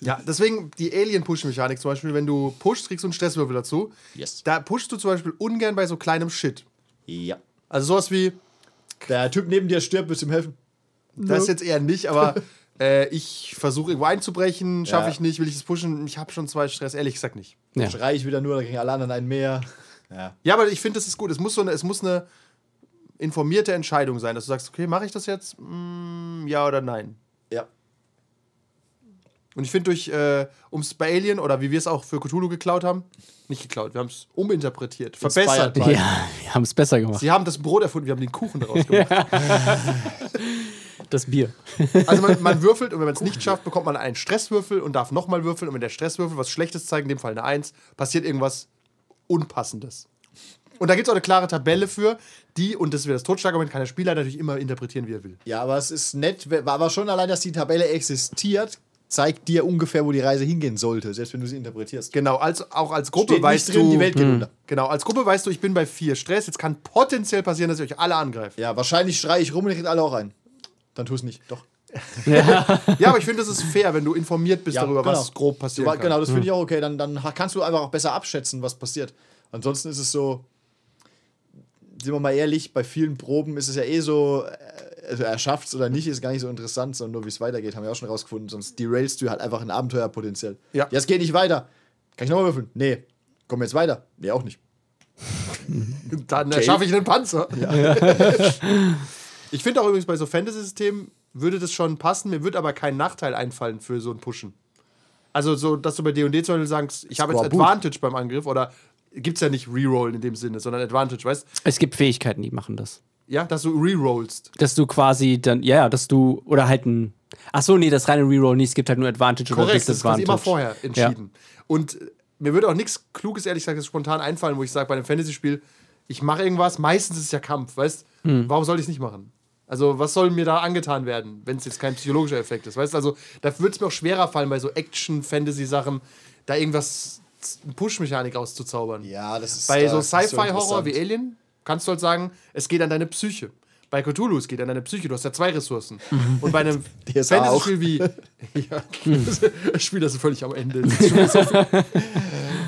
Ja, deswegen die Alien-Push-Mechanik zum Beispiel, wenn du pushst, kriegst du einen Stresswürfel dazu. Yes. Da pushst du zum Beispiel ungern bei so kleinem Shit. Ja. Also sowas wie, Der Typ neben dir stirbt, willst du ihm helfen? das jetzt eher nicht, aber äh, ich versuche irgendwo einzubrechen, schaffe Ja. ich nicht, will ich es pushen, ich habe schon zwei Stress, ehrlich gesagt nicht. Ja. Schrei ich wieder nur, da kriegen alle anderen einen mehr. Ja. Ja, aber ich finde, das ist gut. Es muss, so eine, es muss eine informierte Entscheidung sein, dass du sagst, okay, mache ich das jetzt? Mm, ja oder nein? Ja. Und ich finde durch, äh, um es bei Alien oder wie wir es auch für Cthulhu geklaut haben, nicht geklaut, wir haben es uminterpretiert, verbessert. Ja, wir haben es besser gemacht. Sie haben das Brot erfunden, wir haben den Kuchen daraus gemacht. Das Bier. Also man, man würfelt und wenn man es nicht schafft, bekommt man einen Stresswürfel und darf nochmal würfeln. Und wenn der Stresswürfel was Schlechtes zeigt, in dem Fall eine 1, passiert irgendwas Unpassendes. Und da gibt es auch eine klare Tabelle für, die, und das wäre das Totschlagargument, kann der Spieler natürlich immer interpretieren, wie er will. Ja, aber es ist nett, war aber schon allein, dass die Tabelle existiert, zeigt dir ungefähr, wo die Reise hingehen sollte, selbst wenn du sie interpretierst. Genau, als, auch als Gruppe Steht weißt nicht drin, du. die Welt geht unter. Genau, als Gruppe weißt du, ich bin bei 4 Stress. Jetzt kann potenziell passieren, dass ihr euch alle angreift. Ja, wahrscheinlich schreie ich rum und ihr kriegt alle auch ein. Dann tu es nicht. Doch. Ja, aber ich finde, das ist fair, wenn du informiert bist Ja, darüber, genau. was grob kann. Genau, das finde ich auch okay. Dann, dann kannst du einfach auch besser abschätzen, was passiert. Ansonsten ist es so, sind wir mal ehrlich, bei vielen Proben ist es ja eh so, äh, also er schafft es oder nicht, ist gar nicht so interessant, sondern nur wie es weitergeht, haben wir auch schon rausgefunden. Sonst derailst du halt einfach ein Abenteuerpotenzial. Ja. Ja, es geht nicht weiter. Kann ich nochmal würfeln? Nee. Kommen wir jetzt weiter? Nee, auch nicht. Dann Okay. schaffe ich einen Panzer. ich finde auch übrigens bei so Fantasy-Systemen würde das schon passen. Mir wird aber kein Nachteil einfallen für so ein Pushen. Also, so, dass du bei D&D zum Beispiel sagst, ich habe jetzt. Advantage beim Angriff oder gibt es ja nicht Reroll in dem Sinne, sondern Advantage, weißt Es gibt Fähigkeiten, die machen das. Ja, dass du rerollst. Dass du quasi dann, ja, ja, dass du, oder halt ein. Ach so, nee, das reine Reroll nicht, es gibt halt nur Advantage oder Korrekt, das ist Disadvantage. immer vorher entschieden. Und äh, mir würde auch nichts Kluges, ehrlich gesagt, spontan einfallen, wo ich sage, bei einem Fantasy-Spiel, ich mache irgendwas, meistens ist es ja Kampf, weißt Warum soll ich es nicht machen? Also, was soll mir da angetan werden, wenn es jetzt kein psychologischer Effekt ist, weißt Also, da würde es mir auch schwerer fallen, bei so Action-Fantasy-Sachen, da irgendwas, Push-Mechanik auszuzaubern. Ja, das ist. Bei da so Sci-Fi-Horror wie interessant. Alien kannst du halt sagen, es geht an deine Psyche. Bei Cthulhu, es geht an deine Psyche, du hast ja zwei Ressourcen. Und bei einem DSA Fantasy-Spiel wie. ja, das Spiel das ist völlig am Ende. Das so.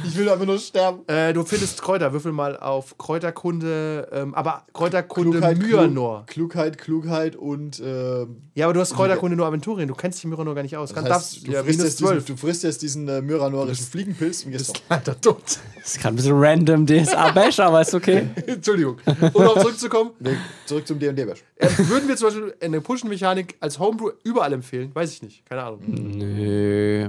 Ich will einfach nur sterben. äh, du findest Kräuter, würfel mal auf Kräuterkunde, ähm, aber Kräuterkunde Klugheit, Myanor. Klug, Klugheit, Klugheit und. Ähm, Ja, aber du hast Kräuterkunde nur Aventurien, du kennst dich in Myanor gar nicht aus. Kann, heißt, darfst, du, ja, frisst jetzt diesen, 12. du frisst jetzt diesen äh, myranorischen Fliegenpilz und gehst. Alter, tot. Das ist gerade ein bisschen random DSA-Bash, aber ist okay. Entschuldigung. Um auf zurückzukommen, Nee, zurück zum D&D-Bash. äh, würden wir zum Beispiel eine Pushen-Mechanik als Homebrew überall empfehlen? Weiß ich nicht, keine Ahnung. Nö.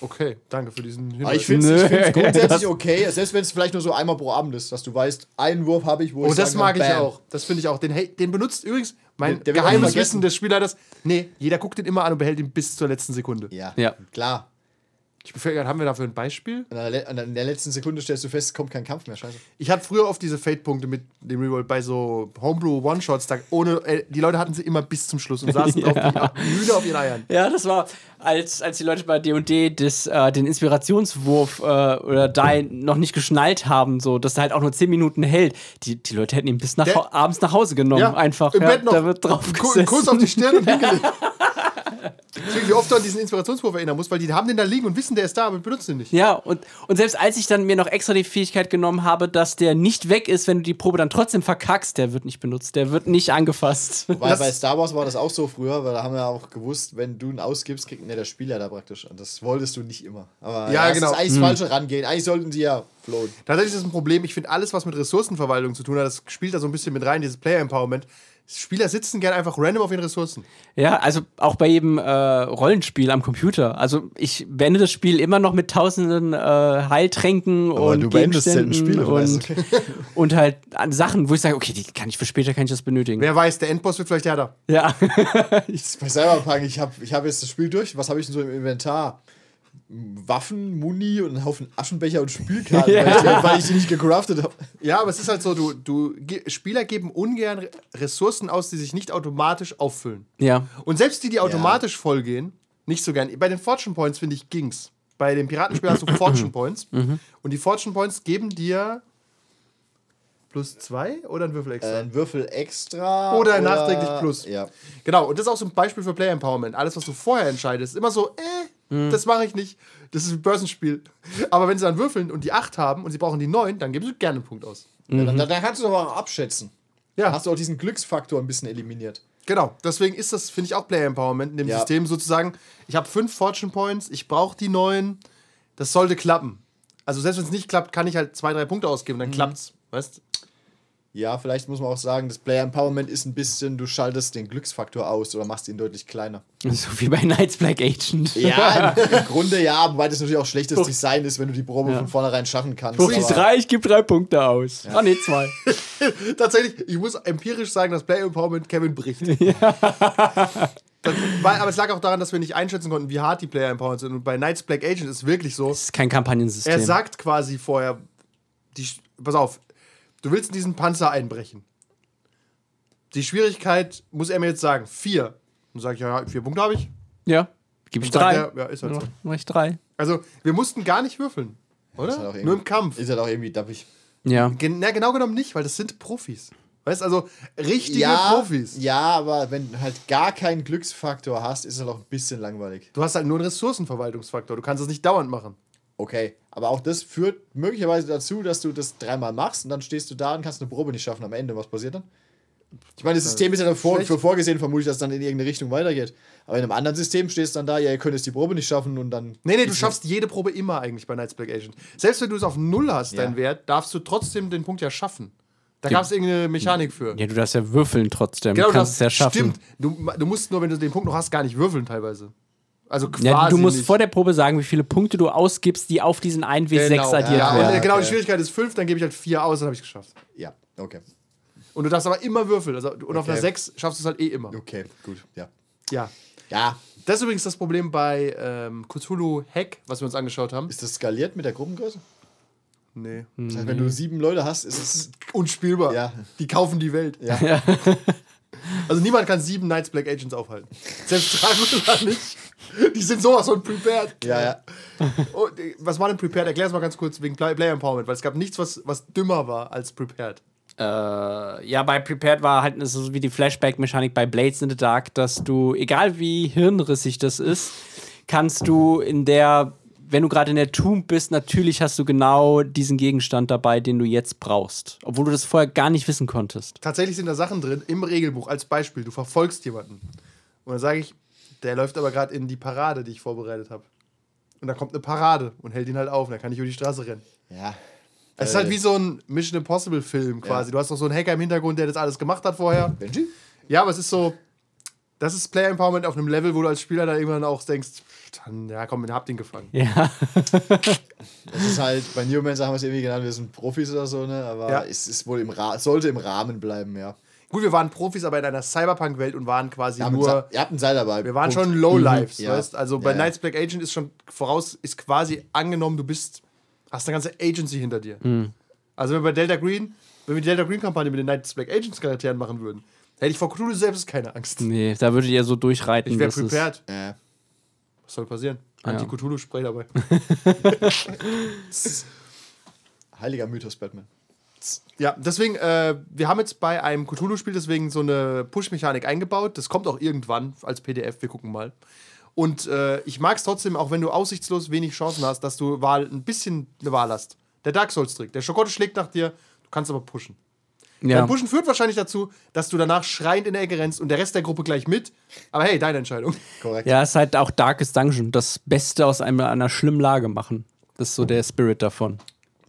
Okay, danke für diesen Hinweis. Aber ich finde es grundsätzlich okay, selbst wenn es vielleicht nur so einmal pro Abend ist, dass du weißt, einen Wurf habe ich, wo Oh, ich das kann, mag ich auch. Das finde ich auch. Den, hey, den benutzt übrigens mein Der- der geheimes. Wissen des Spielleiters. Nee, jeder guckt den immer an und behält ihn bis zur letzten Sekunde. Ja, Ja. klar. Ich grad, haben wir dafür ein Beispiel? In der, in der letzten Sekunde stellst du fest, es kommt kein Kampf mehr. Scheiße. Ich hatte früher oft diese Fate-Punkte mit dem Reroll bei so Homebrew-One-Shots. Da ohne, äh, die Leute hatten sie immer bis zum Schluss und saßen drauf wie müde auf ihren Eiern. Ja, das war, als, als die Leute bei D&D äh, den Inspirationswurf äh, oder Die noch nicht geschnallt haben, so, dass er halt auch nur 10 Minuten hält. Die, die Leute hätten ihn bis nach, Der- abends nach Hause genommen, einfach. Im ja, Bett noch Da wird drauf Kuss auf die Stirn und hingelegt. Deswegen, wie oft du an diesen Inspirationswurf erinnern musst, weil die haben den da liegen und wissen, der ist da, aber benutzen den nicht. Ja, und, und selbst als ich dann mir noch extra die Fähigkeit genommen habe, dass der nicht weg ist, wenn du die Probe dann trotzdem verkackst, der wird nicht benutzt, der wird nicht angefasst. Weil Das- bei Star Wars war das auch so früher, weil da haben wir auch gewusst, wenn du ihn ausgibst, kriegt ihn ja der Spieler da praktisch. Und das wolltest du nicht immer. Aber Ja, das genau. ist eigentlich das falsche Rangehen. Eigentlich sollten sie ja flohen. Tatsächlich ist das ein Problem. Ich finde, alles, was mit Ressourcenverwaltung zu tun hat, das spielt da so ein bisschen mit rein, dieses Player Empowerment. Spieler sitzen gerne einfach random auf ihren Ressourcen. Ja, also auch bei jedem äh, Rollenspiel am Computer. Also ich beende das Spiel immer noch mit tausenden äh, Heiltränken Aber und du beendest selten Gegenständen Spiele, weißt und, und halt an Sachen, wo ich sage, okay, die kann ich für später kann ich das benötigen. Wer weiß, der Endboss wird vielleicht härter. Ja. Bei Cyberpunk, ich habe ich hab jetzt das Spiel durch. Was habe ich denn so im Inventar? Waffen, Muni und einen Haufen Aschenbecher und Spielkarten, weil, ich die, weil ich die nicht gecraftet habe. Ja, aber es ist halt so, du, du Spieler geben ungern Re- Ressourcen aus, die sich nicht automatisch auffüllen. ja. Und selbst die, die automatisch vollgehen, nicht so gern. Bei den Fortune Points finde ich ging's. Bei dem Piratenspiel hast du Fortune Points. Und die Fortune Points geben dir plus zwei oder ein Würfel extra? Äh, ein Würfel extra. Oder nachträglich plus. Ja. Genau, und das ist auch so ein Beispiel für Player Empowerment. Alles, was du vorher entscheidest, ist immer so, äh, das mache ich nicht. Das ist ein Börsenspiel. Aber wenn sie dann würfeln und die 8 haben und sie brauchen die 9, dann geben sie gerne einen Punkt aus. Ja, dann, dann kannst du aber auch abschätzen. Ja. Hast du auch diesen Glücksfaktor ein bisschen eliminiert. Genau, deswegen ist das, finde ich, auch Player Empowerment in dem Ja. System sozusagen. Ich habe fünf Fortune Points, ich brauche die neun. Das sollte klappen. Also selbst wenn es nicht klappt, kann ich halt zwei, drei Punkte ausgeben, dann klappt's. Weißt Ja, vielleicht muss man auch sagen, das Player Empowerment ist ein bisschen, du schaltest den Glücksfaktor aus oder machst ihn deutlich kleiner. So wie bei Knights Black Agent. Ja, im, im Grunde ja, wobei das natürlich auch schlechtes Design ist, wenn du die Probe von vornherein schaffen kannst. Die aber- drei, ich gebe drei Punkte aus. Ah, nee, zwei. Tatsächlich, ich muss empirisch sagen, dass Player Empowerment Kevin bricht. Das, weil, aber es lag auch daran, dass wir nicht einschätzen konnten, wie hart die Player Empowerment sind. Und bei Knights Black Agent ist es wirklich so, Das ist kein Kampagnensystem. er sagt quasi vorher, die, pass auf, du willst in diesen Panzer einbrechen. Die Schwierigkeit, muss er mir jetzt sagen, vier. Dann sage ich, ja, vier Punkte habe ich. ja, gebe ich drei. er, ja, ist halt so. Mach ich drei. Also, wir mussten gar nicht würfeln, Ist halt auch oder? irgendwie- Nur im Kampf. Ist halt auch irgendwie dappig. Ja. Gen na, genau genommen nicht, weil das sind Profis. Weißt also, richtige Ja, Profis. ja, aber wenn du halt gar keinen Glücksfaktor hast, ist es halt auch ein bisschen langweilig. Du hast halt nur einen Ressourcenverwaltungsfaktor. Du kannst es nicht dauernd machen. Okay, aber auch das führt möglicherweise dazu, dass du das dreimal machst und dann stehst du da und kannst eine Probe nicht schaffen am Ende. Was passiert dann? Ich meine, das System ist ja davor, für vorgesehen, vermutlich, dass es dann in irgendeine Richtung weitergeht. Aber in einem anderen System stehst du dann da, ja, ihr könnt jetzt die Probe nicht schaffen und dann. Nee, nee, du schaffst jede Probe immer eigentlich bei Knights Black Agent. Selbst wenn du es auf Null hast, Ja. deinen Wert, darfst du trotzdem den Punkt ja schaffen. Da gab es irgendeine Mechanik für. Ja, du darfst ja würfeln trotzdem. Genau, du kannst es ja das schaffen. stimmt. Du, du musst nur, wenn du den Punkt noch hast, gar nicht würfeln teilweise. Also quasi Ja, du musst nicht. vor der Probe sagen, wie viele Punkte du ausgibst, die auf diesen 1W6 genau. addiert ja, und, werden. äh, genau, die. Schwierigkeit ist 5, dann gebe ich halt 4 aus, dann habe ich es geschafft. Ja, okay. Und du darfst aber immer würfeln. Also, und auf Okay. einer 6 schaffst du es halt eh immer. Okay, gut, ja. Ja. Ja, Das ist übrigens das Problem bei ähm, Cthulhu Hack, was wir uns angeschaut haben. ist das skaliert mit der Gruppengröße? Nee. Das heißt, wenn du sieben Leute hast, ist es. Unspielbar. Ja. Die kaufen die Welt. Ja. Also niemand kann sieben Knights Black Agents aufhalten. Selbst Dracula nicht. Die sind sowas von prepared. Ja, ja. Oh, äh, was war denn prepared? Erklär es mal ganz kurz wegen Play Player Empowerment, weil es gab nichts, was, was dümmer war als prepared. Äh, ja, bei Prepared war halt so wie die Flashback-Mechanik bei Blades in the Dark, dass du, egal wie hirnrissig das ist, kannst du in der, wenn du gerade in der Tomb bist, natürlich hast du genau diesen Gegenstand dabei, den du jetzt brauchst. Obwohl du das vorher gar nicht wissen konntest. Tatsächlich sind da Sachen drin im Regelbuch als Beispiel. Du verfolgst jemanden. Und dann sage ich, der läuft aber gerade in die Parade, die ich vorbereitet habe. Und da kommt eine Parade und hält ihn halt auf. Und dann kann ich über die Straße rennen. Ja. Es ist halt wie so ein Mission Impossible Film quasi. Ja. Du hast noch so einen Hacker im Hintergrund, der das alles gemacht hat vorher. Benji? Ja, aber es ist so, das ist Player Empowerment auf einem Level, wo du als Spieler dann irgendwann auch denkst, dann, ja komm, ihr habt ihn gefangen. Ja. Das ist halt, bei Newmans haben wir es irgendwie genannt, wir sind Profis oder so, ne? Aber Ja. es ist wohl im Ra sollte im Rahmen bleiben, ja. Gut, wir waren Profis, aber in einer Cyberpunk-Welt und waren quasi Ihr habt, ein nur, ihr habt ein Seil dabei. wir waren Punkt. schon Lowlives, Ja. weißt Also bei Ja, ja. Knights Black Agent ist schon voraus, ist quasi angenommen, du bist, hast eine ganze Agency hinter dir. Also wenn wir bei Delta Green, wenn wir die Delta Green-Kampagne mit den Knights Black Agents Charakteren machen würden, hätte ich vor Cthulhu selbst keine Angst. Nee, da würdet ihr so durchreiten. Ich wäre das ist- prepared. Ja. Was soll passieren? Anti-Cthulhu-Spray dabei. Heiliger Mythos Batman. Ja, deswegen, äh, wir haben jetzt bei einem Cthulhu-Spiel deswegen so eine Push-Mechanik eingebaut. Das kommt auch irgendwann als PDF, wir gucken mal. Und äh, ich mag es trotzdem, auch wenn du aussichtslos wenig Chancen hast, dass du Wahl, ein bisschen eine Wahl hast. Der Dark Souls-Trick. Der Schokotte schlägt nach dir, du kannst aber pushen. Ja. Dein Pushen führt wahrscheinlich dazu, dass du danach schreiend in der Ecke rennst und der Rest der Gruppe gleich mit. Aber hey, deine Entscheidung. Korrekt. ja, ist halt auch Darkest Dungeon. Das Beste aus einer, einer schlimmen Lage machen. Das ist so der Spirit davon.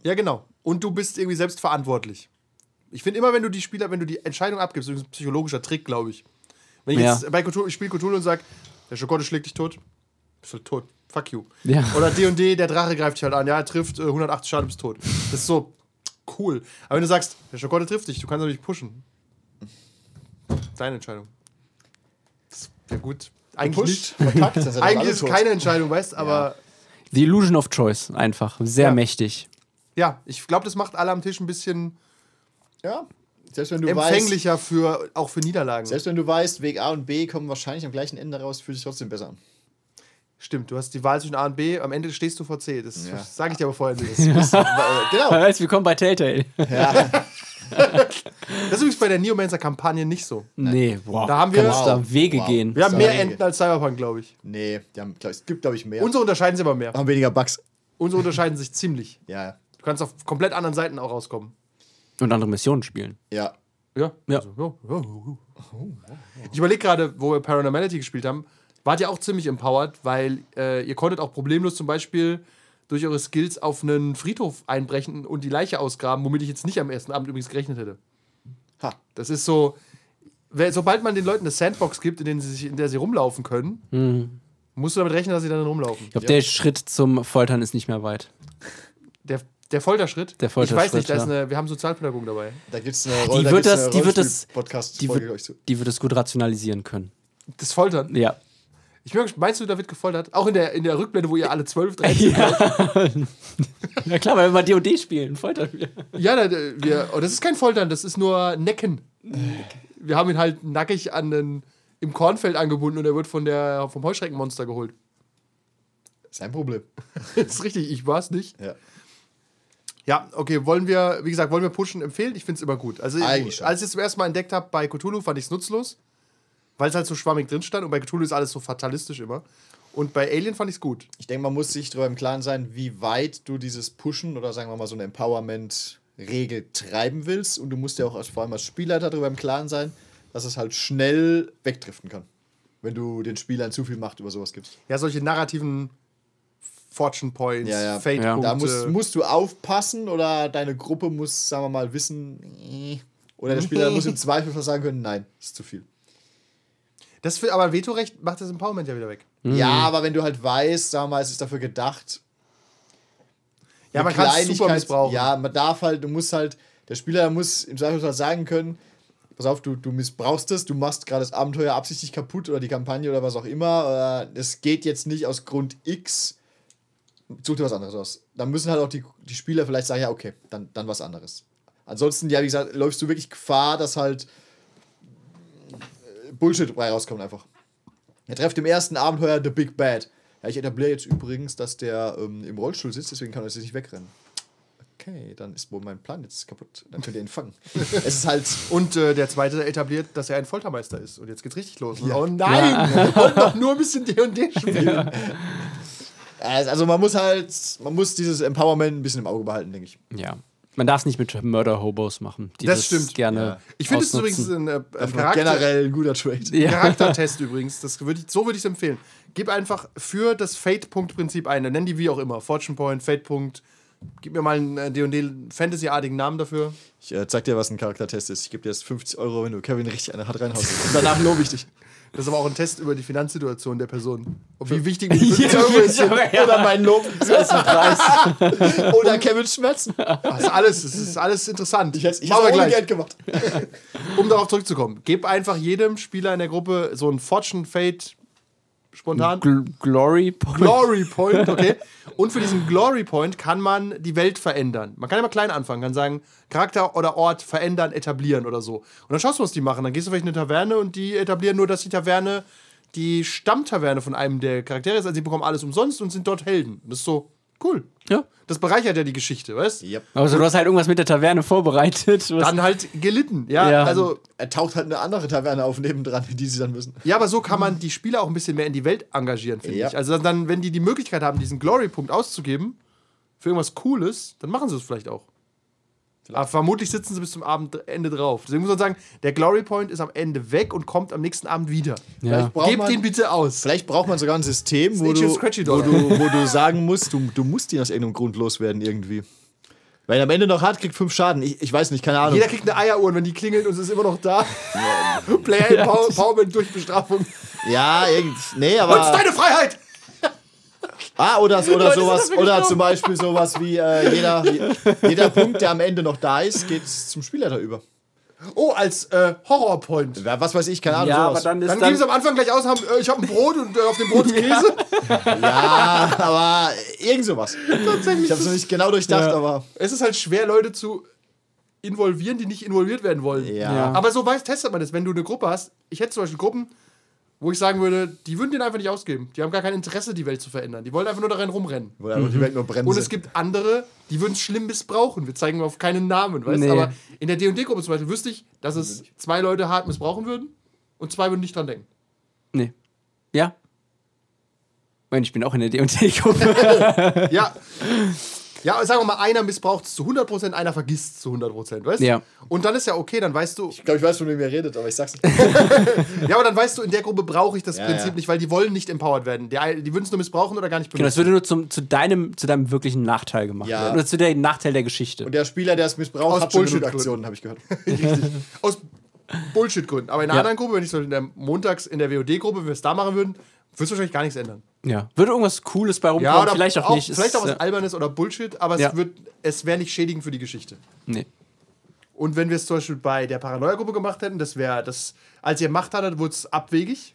Ja, genau. Und du bist irgendwie selbst verantwortlich. Ich finde immer, wenn du die Spieler, wenn du die Entscheidung abgibst, das ist ein psychologischer Trick, glaube ich. Wenn ich Ja. jetzt bei Cthulhu, ich spiele Cthulhu und sage, der Schokotte schlägt dich tot, bist du tot. Fuck you. Ja. Oder D&D, der Drache greift dich halt an, ja, er trifft äh, 180 Schaden, bist tot. Das ist so cool. Aber wenn du sagst, der Schokotte trifft dich, du kannst natürlich pushen. Deine Entscheidung. Das wäre gut. Eigentlich Pusht, nicht. verkackt, Eigentlich ist es keine Entscheidung, weißt aber The Illusion of Choice, einfach. Sehr Ja. mächtig. ja, ich glaube, das macht alle am Tisch ein bisschen Ja. Selbst wenn du weißt, empfänglicher für, auch für Niederlagen. selbst wenn du weißt, Weg A und B kommen wahrscheinlich am gleichen Ende raus, fühlt sich trotzdem besser an. Stimmt, du hast die Wahl zwischen A und B, am Ende stehst du vor C. Das Ja. sage ich dir aber vorher nicht. Äh, genau. Herzlich willkommen bei Telltale. Das ist übrigens bei der Neomancer-Kampagne nicht so. Nee, boah. Da haben wir- kannst da Wow. Wege Wow. gehen. Wir haben mehr Enten als Cyberpunk, glaube ich. Nee, die haben, glaub, es gibt, glaube ich, mehr. Unsere unterscheiden sich aber mehr. haben weniger Bugs. Unsere unterscheiden sich ziemlich. Ja, Du kannst auf komplett anderen Seiten auch rauskommen. Und andere Missionen spielen. ja. Ja. Ja. Also, ja, ja, ja. Ich überlege gerade, wo wir Paranormality gespielt haben, wart ihr auch ziemlich empowered, weil äh, ihr konntet auch problemlos zum Beispiel durch eure Skills auf einen Friedhof einbrechen und die Leiche ausgraben, womit ich jetzt nicht am ersten Abend übrigens gerechnet hätte. Ha. Das ist so, sobald man den Leuten eine Sandbox gibt, in, denen sie sich, in der sie rumlaufen können, Mhm. musst du damit rechnen, dass sie dann rumlaufen. Ich glaube, der Schritt zum Foltern ist nicht mehr weit. Der, der Folterschritt? Der Ich weiß Folterschritt, nicht, da ist ja. eine, wir haben Sozialpädagogen dabei. Da gibt es eine Die wird das, die wird das, Podcast die wird, die wird das gut rationalisieren können. Das Foltern. Ja. Ich bin, meinst du, da wird gefoltert? Auch in der, in der Rückblende, wo ihr alle 12, 13 Ja. ja klar, weil wir mal D&D spielen, foltern wir. Ja, da, wir, oh, das ist kein Foltern, das ist nur Necken. Wir haben ihn halt nackig an den, im Kornfeld angebunden und er wird von der, vom Heuschreckenmonster geholt. Sein Problem. Das ist richtig, ich war es nicht. Ja. Ja, okay, wollen wir, wie gesagt, wollen wir pushen empfehlen? Ich finde es immer gut. Also, Eigentlich schon. als ich es zum ersten Mal entdeckt habe bei Cthulhu, fand ich es nutzlos, weil es halt so schwammig drin stand und bei Cthulhu ist alles so fatalistisch immer. Und bei Alien fand ich es gut. Ich denke, man muss sich darüber im Klaren sein, wie weit du dieses Pushen oder sagen wir mal so eine Empowerment-Regel treiben willst. Und du musst ja auch als, vor allem als Spielleiter darüber im Klaren sein, dass es halt schnell wegdriften kann. Wenn du den Spielern zu viel Macht über sowas gibst. Ja, solche narrativen Fortune Points, Ja, ja. Fate-Punkte. Da musst, musst du aufpassen oder deine Gruppe muss, sagen wir mal, wissen. Oder der Spieler muss im Zweifel sagen können, nein, ist zu viel. Das für, aber Vetorecht macht das Empowerment ja wieder weg. Ja, aber wenn du halt weißt, wir mal, es ist dafür gedacht, Ja, man kann es super Kleinigkeit- missbrauchen. Ja, man darf halt, du musst halt, der Spieler muss im Zweifelsfall sagen können, pass auf, du, du missbrauchst es, du machst gerade das Abenteuer absichtlich kaputt oder die Kampagne oder was auch immer. Äh, Es geht jetzt nicht aus Grund X, such dir was anderes aus. Dann müssen halt auch die, die Spieler vielleicht sagen, ja, okay, dann, dann was anderes. Ansonsten, ja, wie gesagt, läufst du wirklich Gefahr, dass halt Bullshit bei rauskommt einfach. Er trifft im ersten Abenteuer The Big Bad. Ja, ich etabliere jetzt übrigens, dass der ähm, im Rollstuhl sitzt, deswegen kann er jetzt nicht wegrennen. Okay, dann ist wohl mein Plan jetzt kaputt. Dann könnt ihr ihn fangen. es ist halt. Und äh, der zweite etabliert, dass er ein Foltermeister ist. Und jetzt geht's richtig los. Oh nein, wir wollten doch nur ein bisschen D&D spielen. Also man muss halt, man muss dieses Empowerment ein bisschen im Auge behalten, denke ich. Ja. Man darf es nicht mit Murder-Hobos machen, die Das das, stimmt. gerne Ich finde es übrigens ein, äh, Charakter generell ein guter Trade. Ja. Charaktertest übrigens. Das würd ich, so würde ich es empfehlen. Gib einfach für das Fate-Punkt-Prinzip ein. Nenn die wie auch immer. Fortune Point, Fate-Punkt. Gib mir mal einen äh, D&D Fantasy-artigen Namen dafür. Ich äh, zeig dir, was ein Charaktertest ist. Ich gebe dir jetzt 50 Euro, wenn du Kevin richtig eine hart reinhaust. Und danach lobe ich dich. Das ist aber auch ein Test über die Finanzsituation der Person. Ob wie wichtig die 50 Euro ist. Oder mein Lob ist ein Preis. Oder Kevins Schmerzen. Das ist alles, das ist alles interessant. Ich hätte wir hätte ohne gleich. Geld gemacht. um darauf zurückzukommen, gib einfach jedem Spieler in der Gruppe so ein Fortune Fate spontan. Gl Glory Point. Glory Point, okay. Und für diesen Glory Point kann man die Welt verändern. Man kann immer klein anfangen, kann sagen, Charakter oder Ort verändern, etablieren oder so. Und dann schaust du, was die machen. Dann gehst du vielleicht in eine Taverne und die etablieren nur, dass die Taverne die Stammtaverne von einem der Charaktere ist. Also sie bekommen alles umsonst und sind dort Helden. Das ist so Cool. Ja. Das bereichert ja die Geschichte, weißt du? Yep. Also du hast halt irgendwas mit der Taverne vorbereitet. was- Dann halt gelitten. Ja, Ja. also Er taucht halt eine andere Taverne auf nebendran, in die sie dann müssen. Ja, aber so kann man die Spieler auch ein bisschen mehr in die Welt engagieren, finde Ja. ich. Also dann, wenn die die Möglichkeit haben, diesen Glory-Punkt auszugeben für irgendwas Cooles, dann machen sie es vielleicht auch. Aber vermutlich sitzen sie bis zum Abendende drauf. Deswegen muss man sagen, der Glory Point ist am Ende weg und kommt am nächsten Abend wieder. ja. Vielleicht Gebt man- ihn bitte aus. Vielleicht braucht man sogar ein System, wo du, wo, du, wo du sagen musst, du, du musst ihn aus irgendeinem Grund loswerden irgendwie. Weil er am Ende noch hat, kriegt fünf Schaden. Ich, ich weiß nicht, keine Ahnung. Jeder kriegt eine Eieruhr und wenn die klingelt und es ist immer noch da. Player Empowerment durch Bestrafung. ja, irgend, nee, Was ist aber. deine Freiheit? Ah, oder, oder Leute sowas, oder zum Beispiel sowas wie äh, jeder, jeder Punkt, der am Ende noch da ist, geht zum Spielleiter über. Oh, als äh, Horror Point. Ja, Was weiß ich, keine Ahnung, ja, aber sowas. Dann dann, geben sie am Anfang gleich aus, haben, äh, ich habe ein Brot und äh, auf dem Brot ist Käse. Ja, aber irgend sowas. Tatsächlich. Ich habe es noch nicht genau durchdacht, Ja. aber Es ist halt schwer, Leute zu involvieren, die nicht involviert werden wollen. ja. Ja. Aber so weiß, testet man das. Wenn du eine Gruppe hast, ich hätte zum Beispiel Gruppen, wo ich sagen würde, die würden den einfach nicht ausgeben. Die haben gar kein Interesse, die Welt zu verändern. Die wollen einfach nur darin rumrennen. Wo einfach die Welt nur brennt. Und es gibt andere, die würden es schlimm missbrauchen. Wir zeigen auf keinen Namen, weißt du? Nee. Aber in der D&D-Gruppe zum Beispiel wüsste ich, dass es zwei Leute hart missbrauchen würden und zwei würden nicht dran denken. Nee. Ja. Mensch, ich bin auch in der D&D-Gruppe. Ja. Ja, sagen wir mal, einer missbraucht es zu 100%, einer vergisst es zu 100%, weißt du? Ja. Und dann ist ja okay, dann weißt du, Ich glaube, ich weiß, von wem ihr redet, aber ich sag's nicht. ja, aber dann weißt du, in der Gruppe brauche ich das Ja, Prinzip ja. nicht, weil die wollen nicht empowered werden. Die, die würden es nur missbrauchen oder gar nicht genau, das benutzen. würde nur zum, zu, deinem, zu deinem wirklichen Nachteil gemacht Ja. werden. Oder zu dem Nachteil der Geschichte. Und der Spieler, der es missbraucht, Aus hat schon genug Bullshit-Gründen. Aktionen, habe ich gehört. Richtig. Aus Bullshit-Gründen. Aber in einer Ja. anderen Gruppe, wenn ich so in der Montags in der WOD-Gruppe, wenn wir es da machen würden, würde es wahrscheinlich gar nichts ändern. Ja. Würde irgendwas Cooles bei rumkommen, Ja, oder vielleicht auch, nicht. Ist, Vielleicht auch was Albernes oder Bullshit, aber es, Ja. wird- es wäre nicht schädigend für die Geschichte. Nee. Und wenn wir es zum Beispiel bei der Paranoia-Gruppe gemacht hätten, das wäre das, als ihr Macht hattet, wurde es abwegig.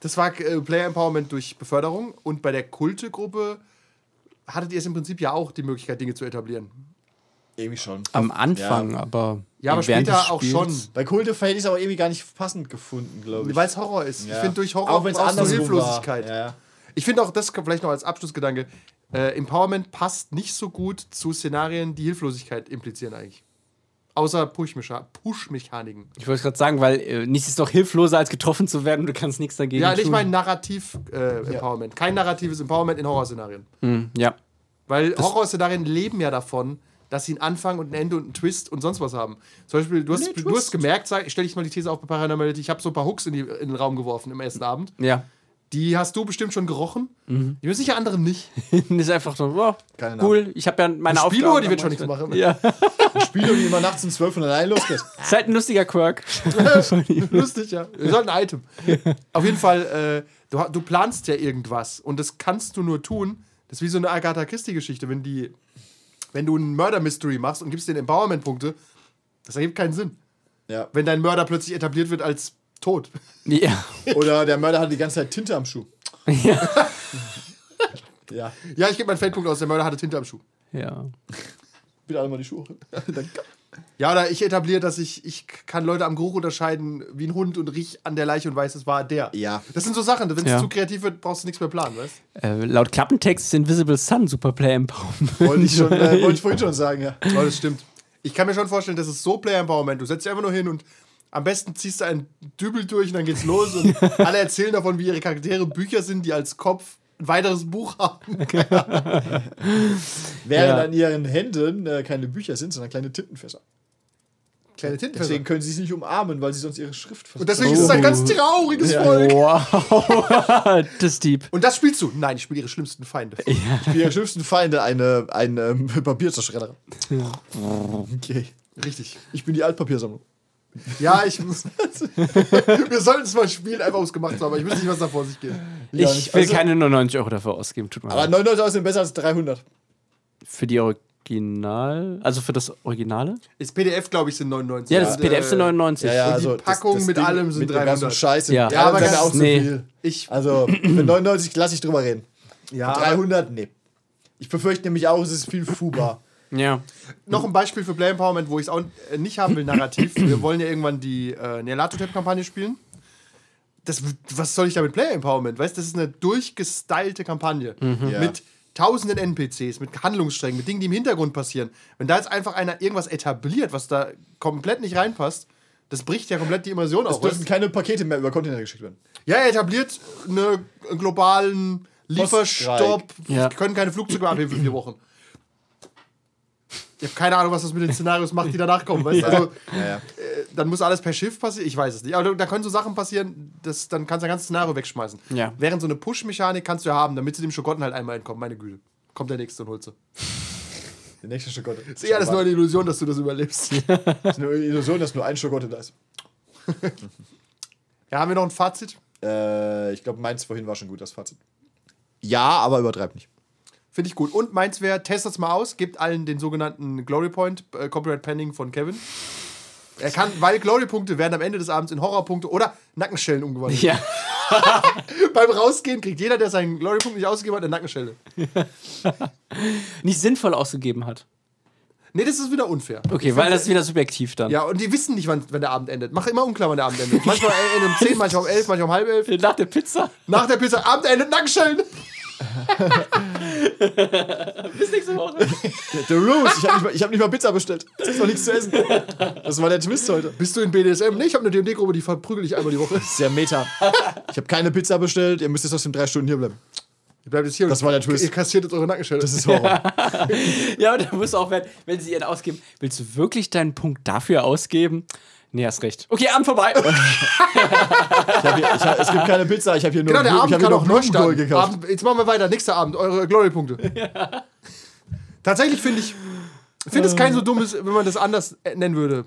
Das war äh, Player Empowerment durch Beförderung. Und bei der Kulte-Gruppe hattet ihr es im Prinzip ja auch die Möglichkeit, Dinge zu etablieren. Irgendwie schon. Am Anfang, aber. Ja, aber während später auch schon. Bei Kulte hätte ich es aber irgendwie gar nicht passend gefunden, glaube ich. Weil es Horror ist. Ich Ja. finde, durch Horror Auch wenn's brauchst du Hilflosigkeit. Ja, ja. Ich finde auch, das kommt vielleicht noch als Abschlussgedanke, äh, Empowerment passt nicht so gut zu Szenarien, die Hilflosigkeit implizieren eigentlich. Außer Push-Mecha- Push-Mechaniken. Ich wollte gerade sagen, weil äh, nichts ist doch hilfloser, als getroffen zu werden und du kannst nichts dagegen Ja, nicht tun. mal Narrativ-Empowerment. Kein narratives Empowerment in Horrorszenarien. Hm, ja. Weil Horrorszenarien leben ja davon, dass sie einen Anfang und ein Ende und einen Twist und sonst was haben. Zum Beispiel, du hast, Nee, du hast gemerkt, sag, stell dich mal die These auf bei Paranormality, ich habe so ein paar Hooks in, die, in den Raum geworfen im ersten Abend. Ja. Die hast du bestimmt schon gerochen. Mhm. Die müssen sicher andere nicht. ist einfach so, oh, Keine cool, ich habe ja meine Eine Aufgabe. Spieluhr, die wird schon nichts machen. Ja, Ein Spieler, die immer nachts um 12 und allein losgeht. ist halt ein lustiger Quirk. Lustig, ja. Wir sollten ein Item. Auf jeden Fall, äh, du, du planst ja irgendwas und das kannst du nur tun. Das ist wie so eine Agatha Christie-Geschichte, wenn die, wenn du ein Murder-Mystery machst und gibst den Empowerment-Punkte, das ergibt keinen Sinn. Ja. Wenn dein Mörder plötzlich etabliert wird als tot. ja. Oder der Mörder hat die ganze Zeit Tinte am Schuh. ja. Ja. Ja, ich gebe meinen Feldpunkt aus, der Mörder hatte Tinte am Schuh. Ja. Bitte alle mal die Schuhe. Ja, oder ich etabliere, dass ich, ich kann Leute am Geruch unterscheiden wie ein Hund und riech an der Leiche und weiß, es war der. Ja. Das sind so Sachen, wenn es Ja. zu kreativ wird, brauchst du nichts mehr planen, weißt Äh, laut Klappentext ist Invisible Sun Superplay Empowerment. Wollte ich, schon, äh, wollte ich vorhin schon sagen, ja. Oh, das stimmt. Ich kann mir schon vorstellen, das ist so Player Empowerment. Du setzt dich einfach nur hin und am besten ziehst du einen Dübel durch und dann geht's los und alle erzählen davon, wie ihre Charaktere Bücher sind, die als Kopf ein weiteres Buch haben. Während Ja. an ihren Händen äh, keine Bücher sind, sondern kleine Tintenfässer. Kleine Tintenfässer. Deswegen können sie sich nicht umarmen, weil sie sonst ihre Schrift Und deswegen ist es ein ganz trauriges Ja. Volk. Wow. das ist deep. Und das spielst du? Nein, ich spiele ihre schlimmsten Feinde. Für ihre schlimmsten Feinde eine, ein ähm, Papierzerschredder. Okay. Richtig. Ich bin die Altpapiersammlung. Ja, ich muss. Wir sollten es mal spielen, einfach um es gemacht zu haben. aber Ich weiß nicht, was da vor sich geht. Ja, ich will also- keine 99 Euro dafür ausgeben. Tut mir Aber leid. 99 Euro sind besser als 300. Für die Original. Also für das Originale? Das PDF, glaube ich, sind 99. Ja, das Und, PDF sind äh, 99. die Packung mit allem sind mit dem ganzen 300. Scheiß. Ja. ja aber aber das auch zu nee. viel. Ich, Also, für 99 lasse ich drüber reden. ja, 300, nee. Ich befürchte nämlich auch, es ist viel fubar. Ja. noch ein Beispiel für Play Empowerment, wo ich es auch nicht haben will, narrativ. Wir wollen ja irgendwann die äh, Nerlato-Tab-Kampagne spielen. Das, was soll ich da mit Player Empowerment? Weißt du, das ist eine durchgestylte Kampagne. Ja. Mit tausenden NPCs, mit Handlungssträngen, mit Dingen, die im Hintergrund passieren, wenn da jetzt einfach einer irgendwas etabliert, was da komplett nicht reinpasst, das bricht ja komplett die Immersion Es auf. dürfen keine Pakete mehr über Kontinente geschickt werden. Ja, er etabliert eine, einen globalen Lieferstopp. Ja. Können keine Flugzeuge mehr abheben für vier Wochen. Ich habe keine Ahnung, was das mit den Szenarios macht, die danach kommen. Weißt? du? Also, Ja, ja. äh, dann muss alles per Schiff passieren. Ich weiß es nicht. Aber da können so Sachen passieren, das, dann kannst du ein ganzes Szenario wegschmeißen. Ja. Während so eine Push-Mechanik kannst du ja haben, damit sie dem Schokotten halt einmal entkommen. Meine Güte. Kommt der nächste und holt sie. Der nächste Schokotte. Ist eh alles nur eine Illusion, dass du das überlebst. Das ist eine Illusion, dass nur ein Schokotte da ist. Ja, haben wir noch ein Fazit? Äh, ich glaube, meins vorhin war schon gut, das Fazit. Ja, aber übertreib nicht. Finde ich gut. Und meins wäre, testet's mal aus, gebt allen den sogenannten Glory Point, äh, Copyright Pending von Kevin. Er kann, weil Glory-Punkte werden am Ende des Abends in Horrorpunkte oder Nackenschellen umgewandelt. Ja. Beim Rausgehen kriegt jeder, der seinen Glory-Punkt nicht ausgegeben hat, eine Nackenschelle. Nicht sinnvoll ausgegeben hat. Nee, das ist wieder unfair. Okay, weil das ist wieder subjektiv dann. Ja, und die wissen nicht, wann, wann der Abend endet. Mach immer unklar, wann der Abend endet. Manchmal um 10, manchmal um 11, manchmal um halb 11. Nach der Pizza. Nach der Pizza, Abend endet, Nackenschellen. Bis nächste Woche. The Rules, ich habe nicht, hab nicht mal Pizza bestellt. Es ist noch nichts zu essen. Das war der Twist heute. Bist du in BDSM? Nee, ich habe eine DMD-Gruppe, die verprügel ich einmal die Woche. Sehr meta. Ich habe keine Pizza bestellt, ihr müsst jetzt trotzdem drei Stunden hier bleiben. Ihr bleibt jetzt hier. Das war der Twist. Ihr kassiert jetzt eure Nackenschelle. Das ist Horror. Ja, und da muss auch werden, wenn sie ihren ausgeben, willst du wirklich deinen Punkt dafür ausgeben? Nee, hast recht. Okay, Abend vorbei. Ich hier, ich hab, es gibt keine Pizza, ich habe hier nur, Genau, der ich Abend hab hier kann noch auch Blumenkohl starten. gekauft. Abend, jetzt machen wir weiter. Nächster Abend, eure Glory-Punkte. Tatsächlich finde ich, finde es kein so dummes, wenn man das anders nennen würde.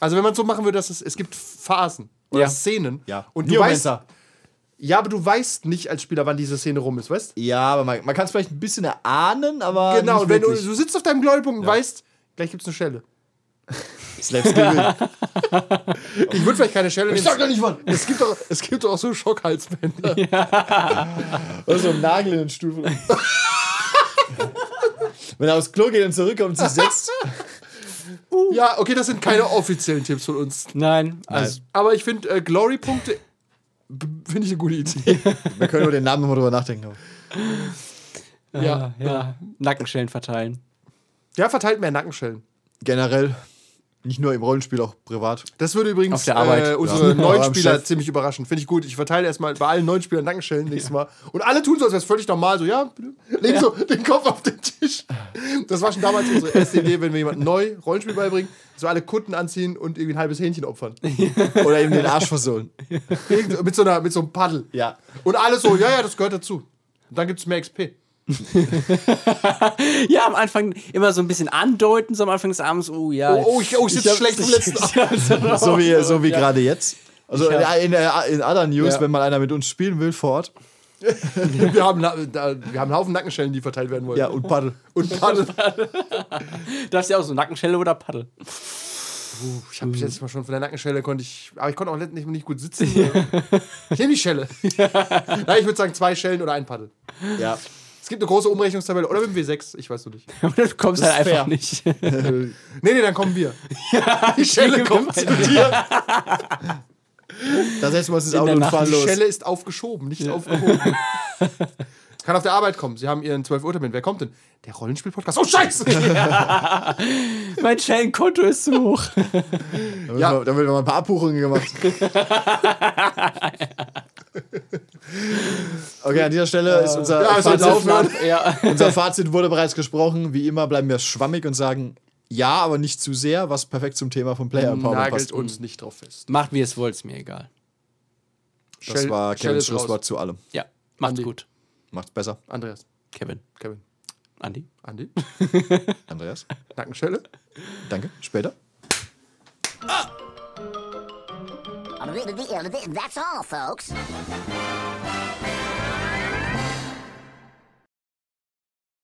Also wenn man es so machen würde, dass es, es gibt Phasen oder Ja. Szenen. Ja. Und du weißt, ja, aber du weißt nicht als Spieler, wann diese Szene rum ist, weißt? Ja, aber man, man kann es vielleicht ein bisschen erahnen, aber. Genau, nicht und wenn du, du sitzt auf deinem Glory-Punkt und weißt, gleich gibt es eine Schelle. Slaps Gewill. Ich würde vielleicht keine Schelle nehmen. Ich sag doch nicht wann. Es gibt doch, es gibt doch auch so Schockhalsbänder. Oder so ein Nagel in den Stuhl. Wenn er aufs Klo geht und zurückkommt und sich setzt. Ja, okay, das sind keine offiziellen Tipps von uns. Nein, also Aber ich finde, äh, Glory-Punkte finde ich eine gute Idee. Wir können über den Namen nochmal drüber nachdenken. aber ja. ja, Nackenschellen verteilen. ja, verteilt mehr Nackenschellen. Generell, nicht nur im Rollenspiel, auch privat. Das würde übrigens Auf der Arbeit. Äh, unsere Ja. neuen Spieler ziemlich überraschen. Finde ich gut. Ich verteile erstmal bei allen neuen Spielern Nackenschellen nächstes Mal. Und alle tun so, als wäre es völlig normal. So, ja, legen so den Kopf auf den Tisch. Das war schon damals unsere erste Idee, wenn wir jemandem neu Rollenspiel beibringen, so alle Kutten anziehen und irgendwie ein halbes Hähnchen opfern. Oder eben den Arsch versohlen. Mit, so einer, mit so einem Paddel. Ja. Und alle so, ja, ja, das gehört dazu. Und dann gibt es mehr XP. Ja, am Anfang immer so ein bisschen andeuten, so am Anfang des Abends, oh ja. Oh, oh, ich, oh, ich sitze schlecht im letzten Abend. So wie, so wie gerade jetzt. Also hab- in, in, other News, Ja. wenn mal einer mit uns spielen will vor Ort. Wir haben, wir haben einen Haufen Nackenschellen, die verteilt werden wollen. Ja, und Paddel. Und Paddel. Darfst ja auch so Nackenschelle oder Paddel. Ich habe letztes Mal schon von der Nackenschelle konnte ich, aber ich konnte auch nicht, nicht gut sitzen. Ich nehme die Schelle. Nein, ich würde sagen zwei Schellen oder ein Paddel. Ja. Es gibt eine große Umrechnungstabelle oder mit dem W6, ich weiß noch nicht. Aber du kommst Das halt einfach fair. nicht. Nee, nee, dann kommen wir. die Schelle kommt zu dir. Da setzen wir uns ins In Auto der und Nacht. fahren Die los. Schelle ist aufgeschoben, nicht aufgehoben. Kann auf der Arbeit kommen. Sie haben ihren 12 Uhr Termin. Wer kommt denn? Der Rollenspiel-Podcast. Oh, Scheiße! mein Schellenkonto ist zu hoch. Da Ja. wird, da wird mal ein paar Abbuchungen gemacht. Okay, an dieser Stelle ist unser, Ja, Fazit, aufhören. Ja. unser Fazit wurde bereits gesprochen. Wie immer bleiben wir schwammig und sagen ja, aber nicht zu sehr, was perfekt zum Thema von Player Empowerment Nagelt passt. uns nicht drauf fest. Macht wie es wollt, ist mir egal. Das Schell- war Kevins raus. Schlusswort zu allem. Ja, macht's Andi. gut. Macht's besser. Andreas, Kevin. Kevin, Andi. Andi, Andreas, Nackenschelle. danke. Später. That's all, folks.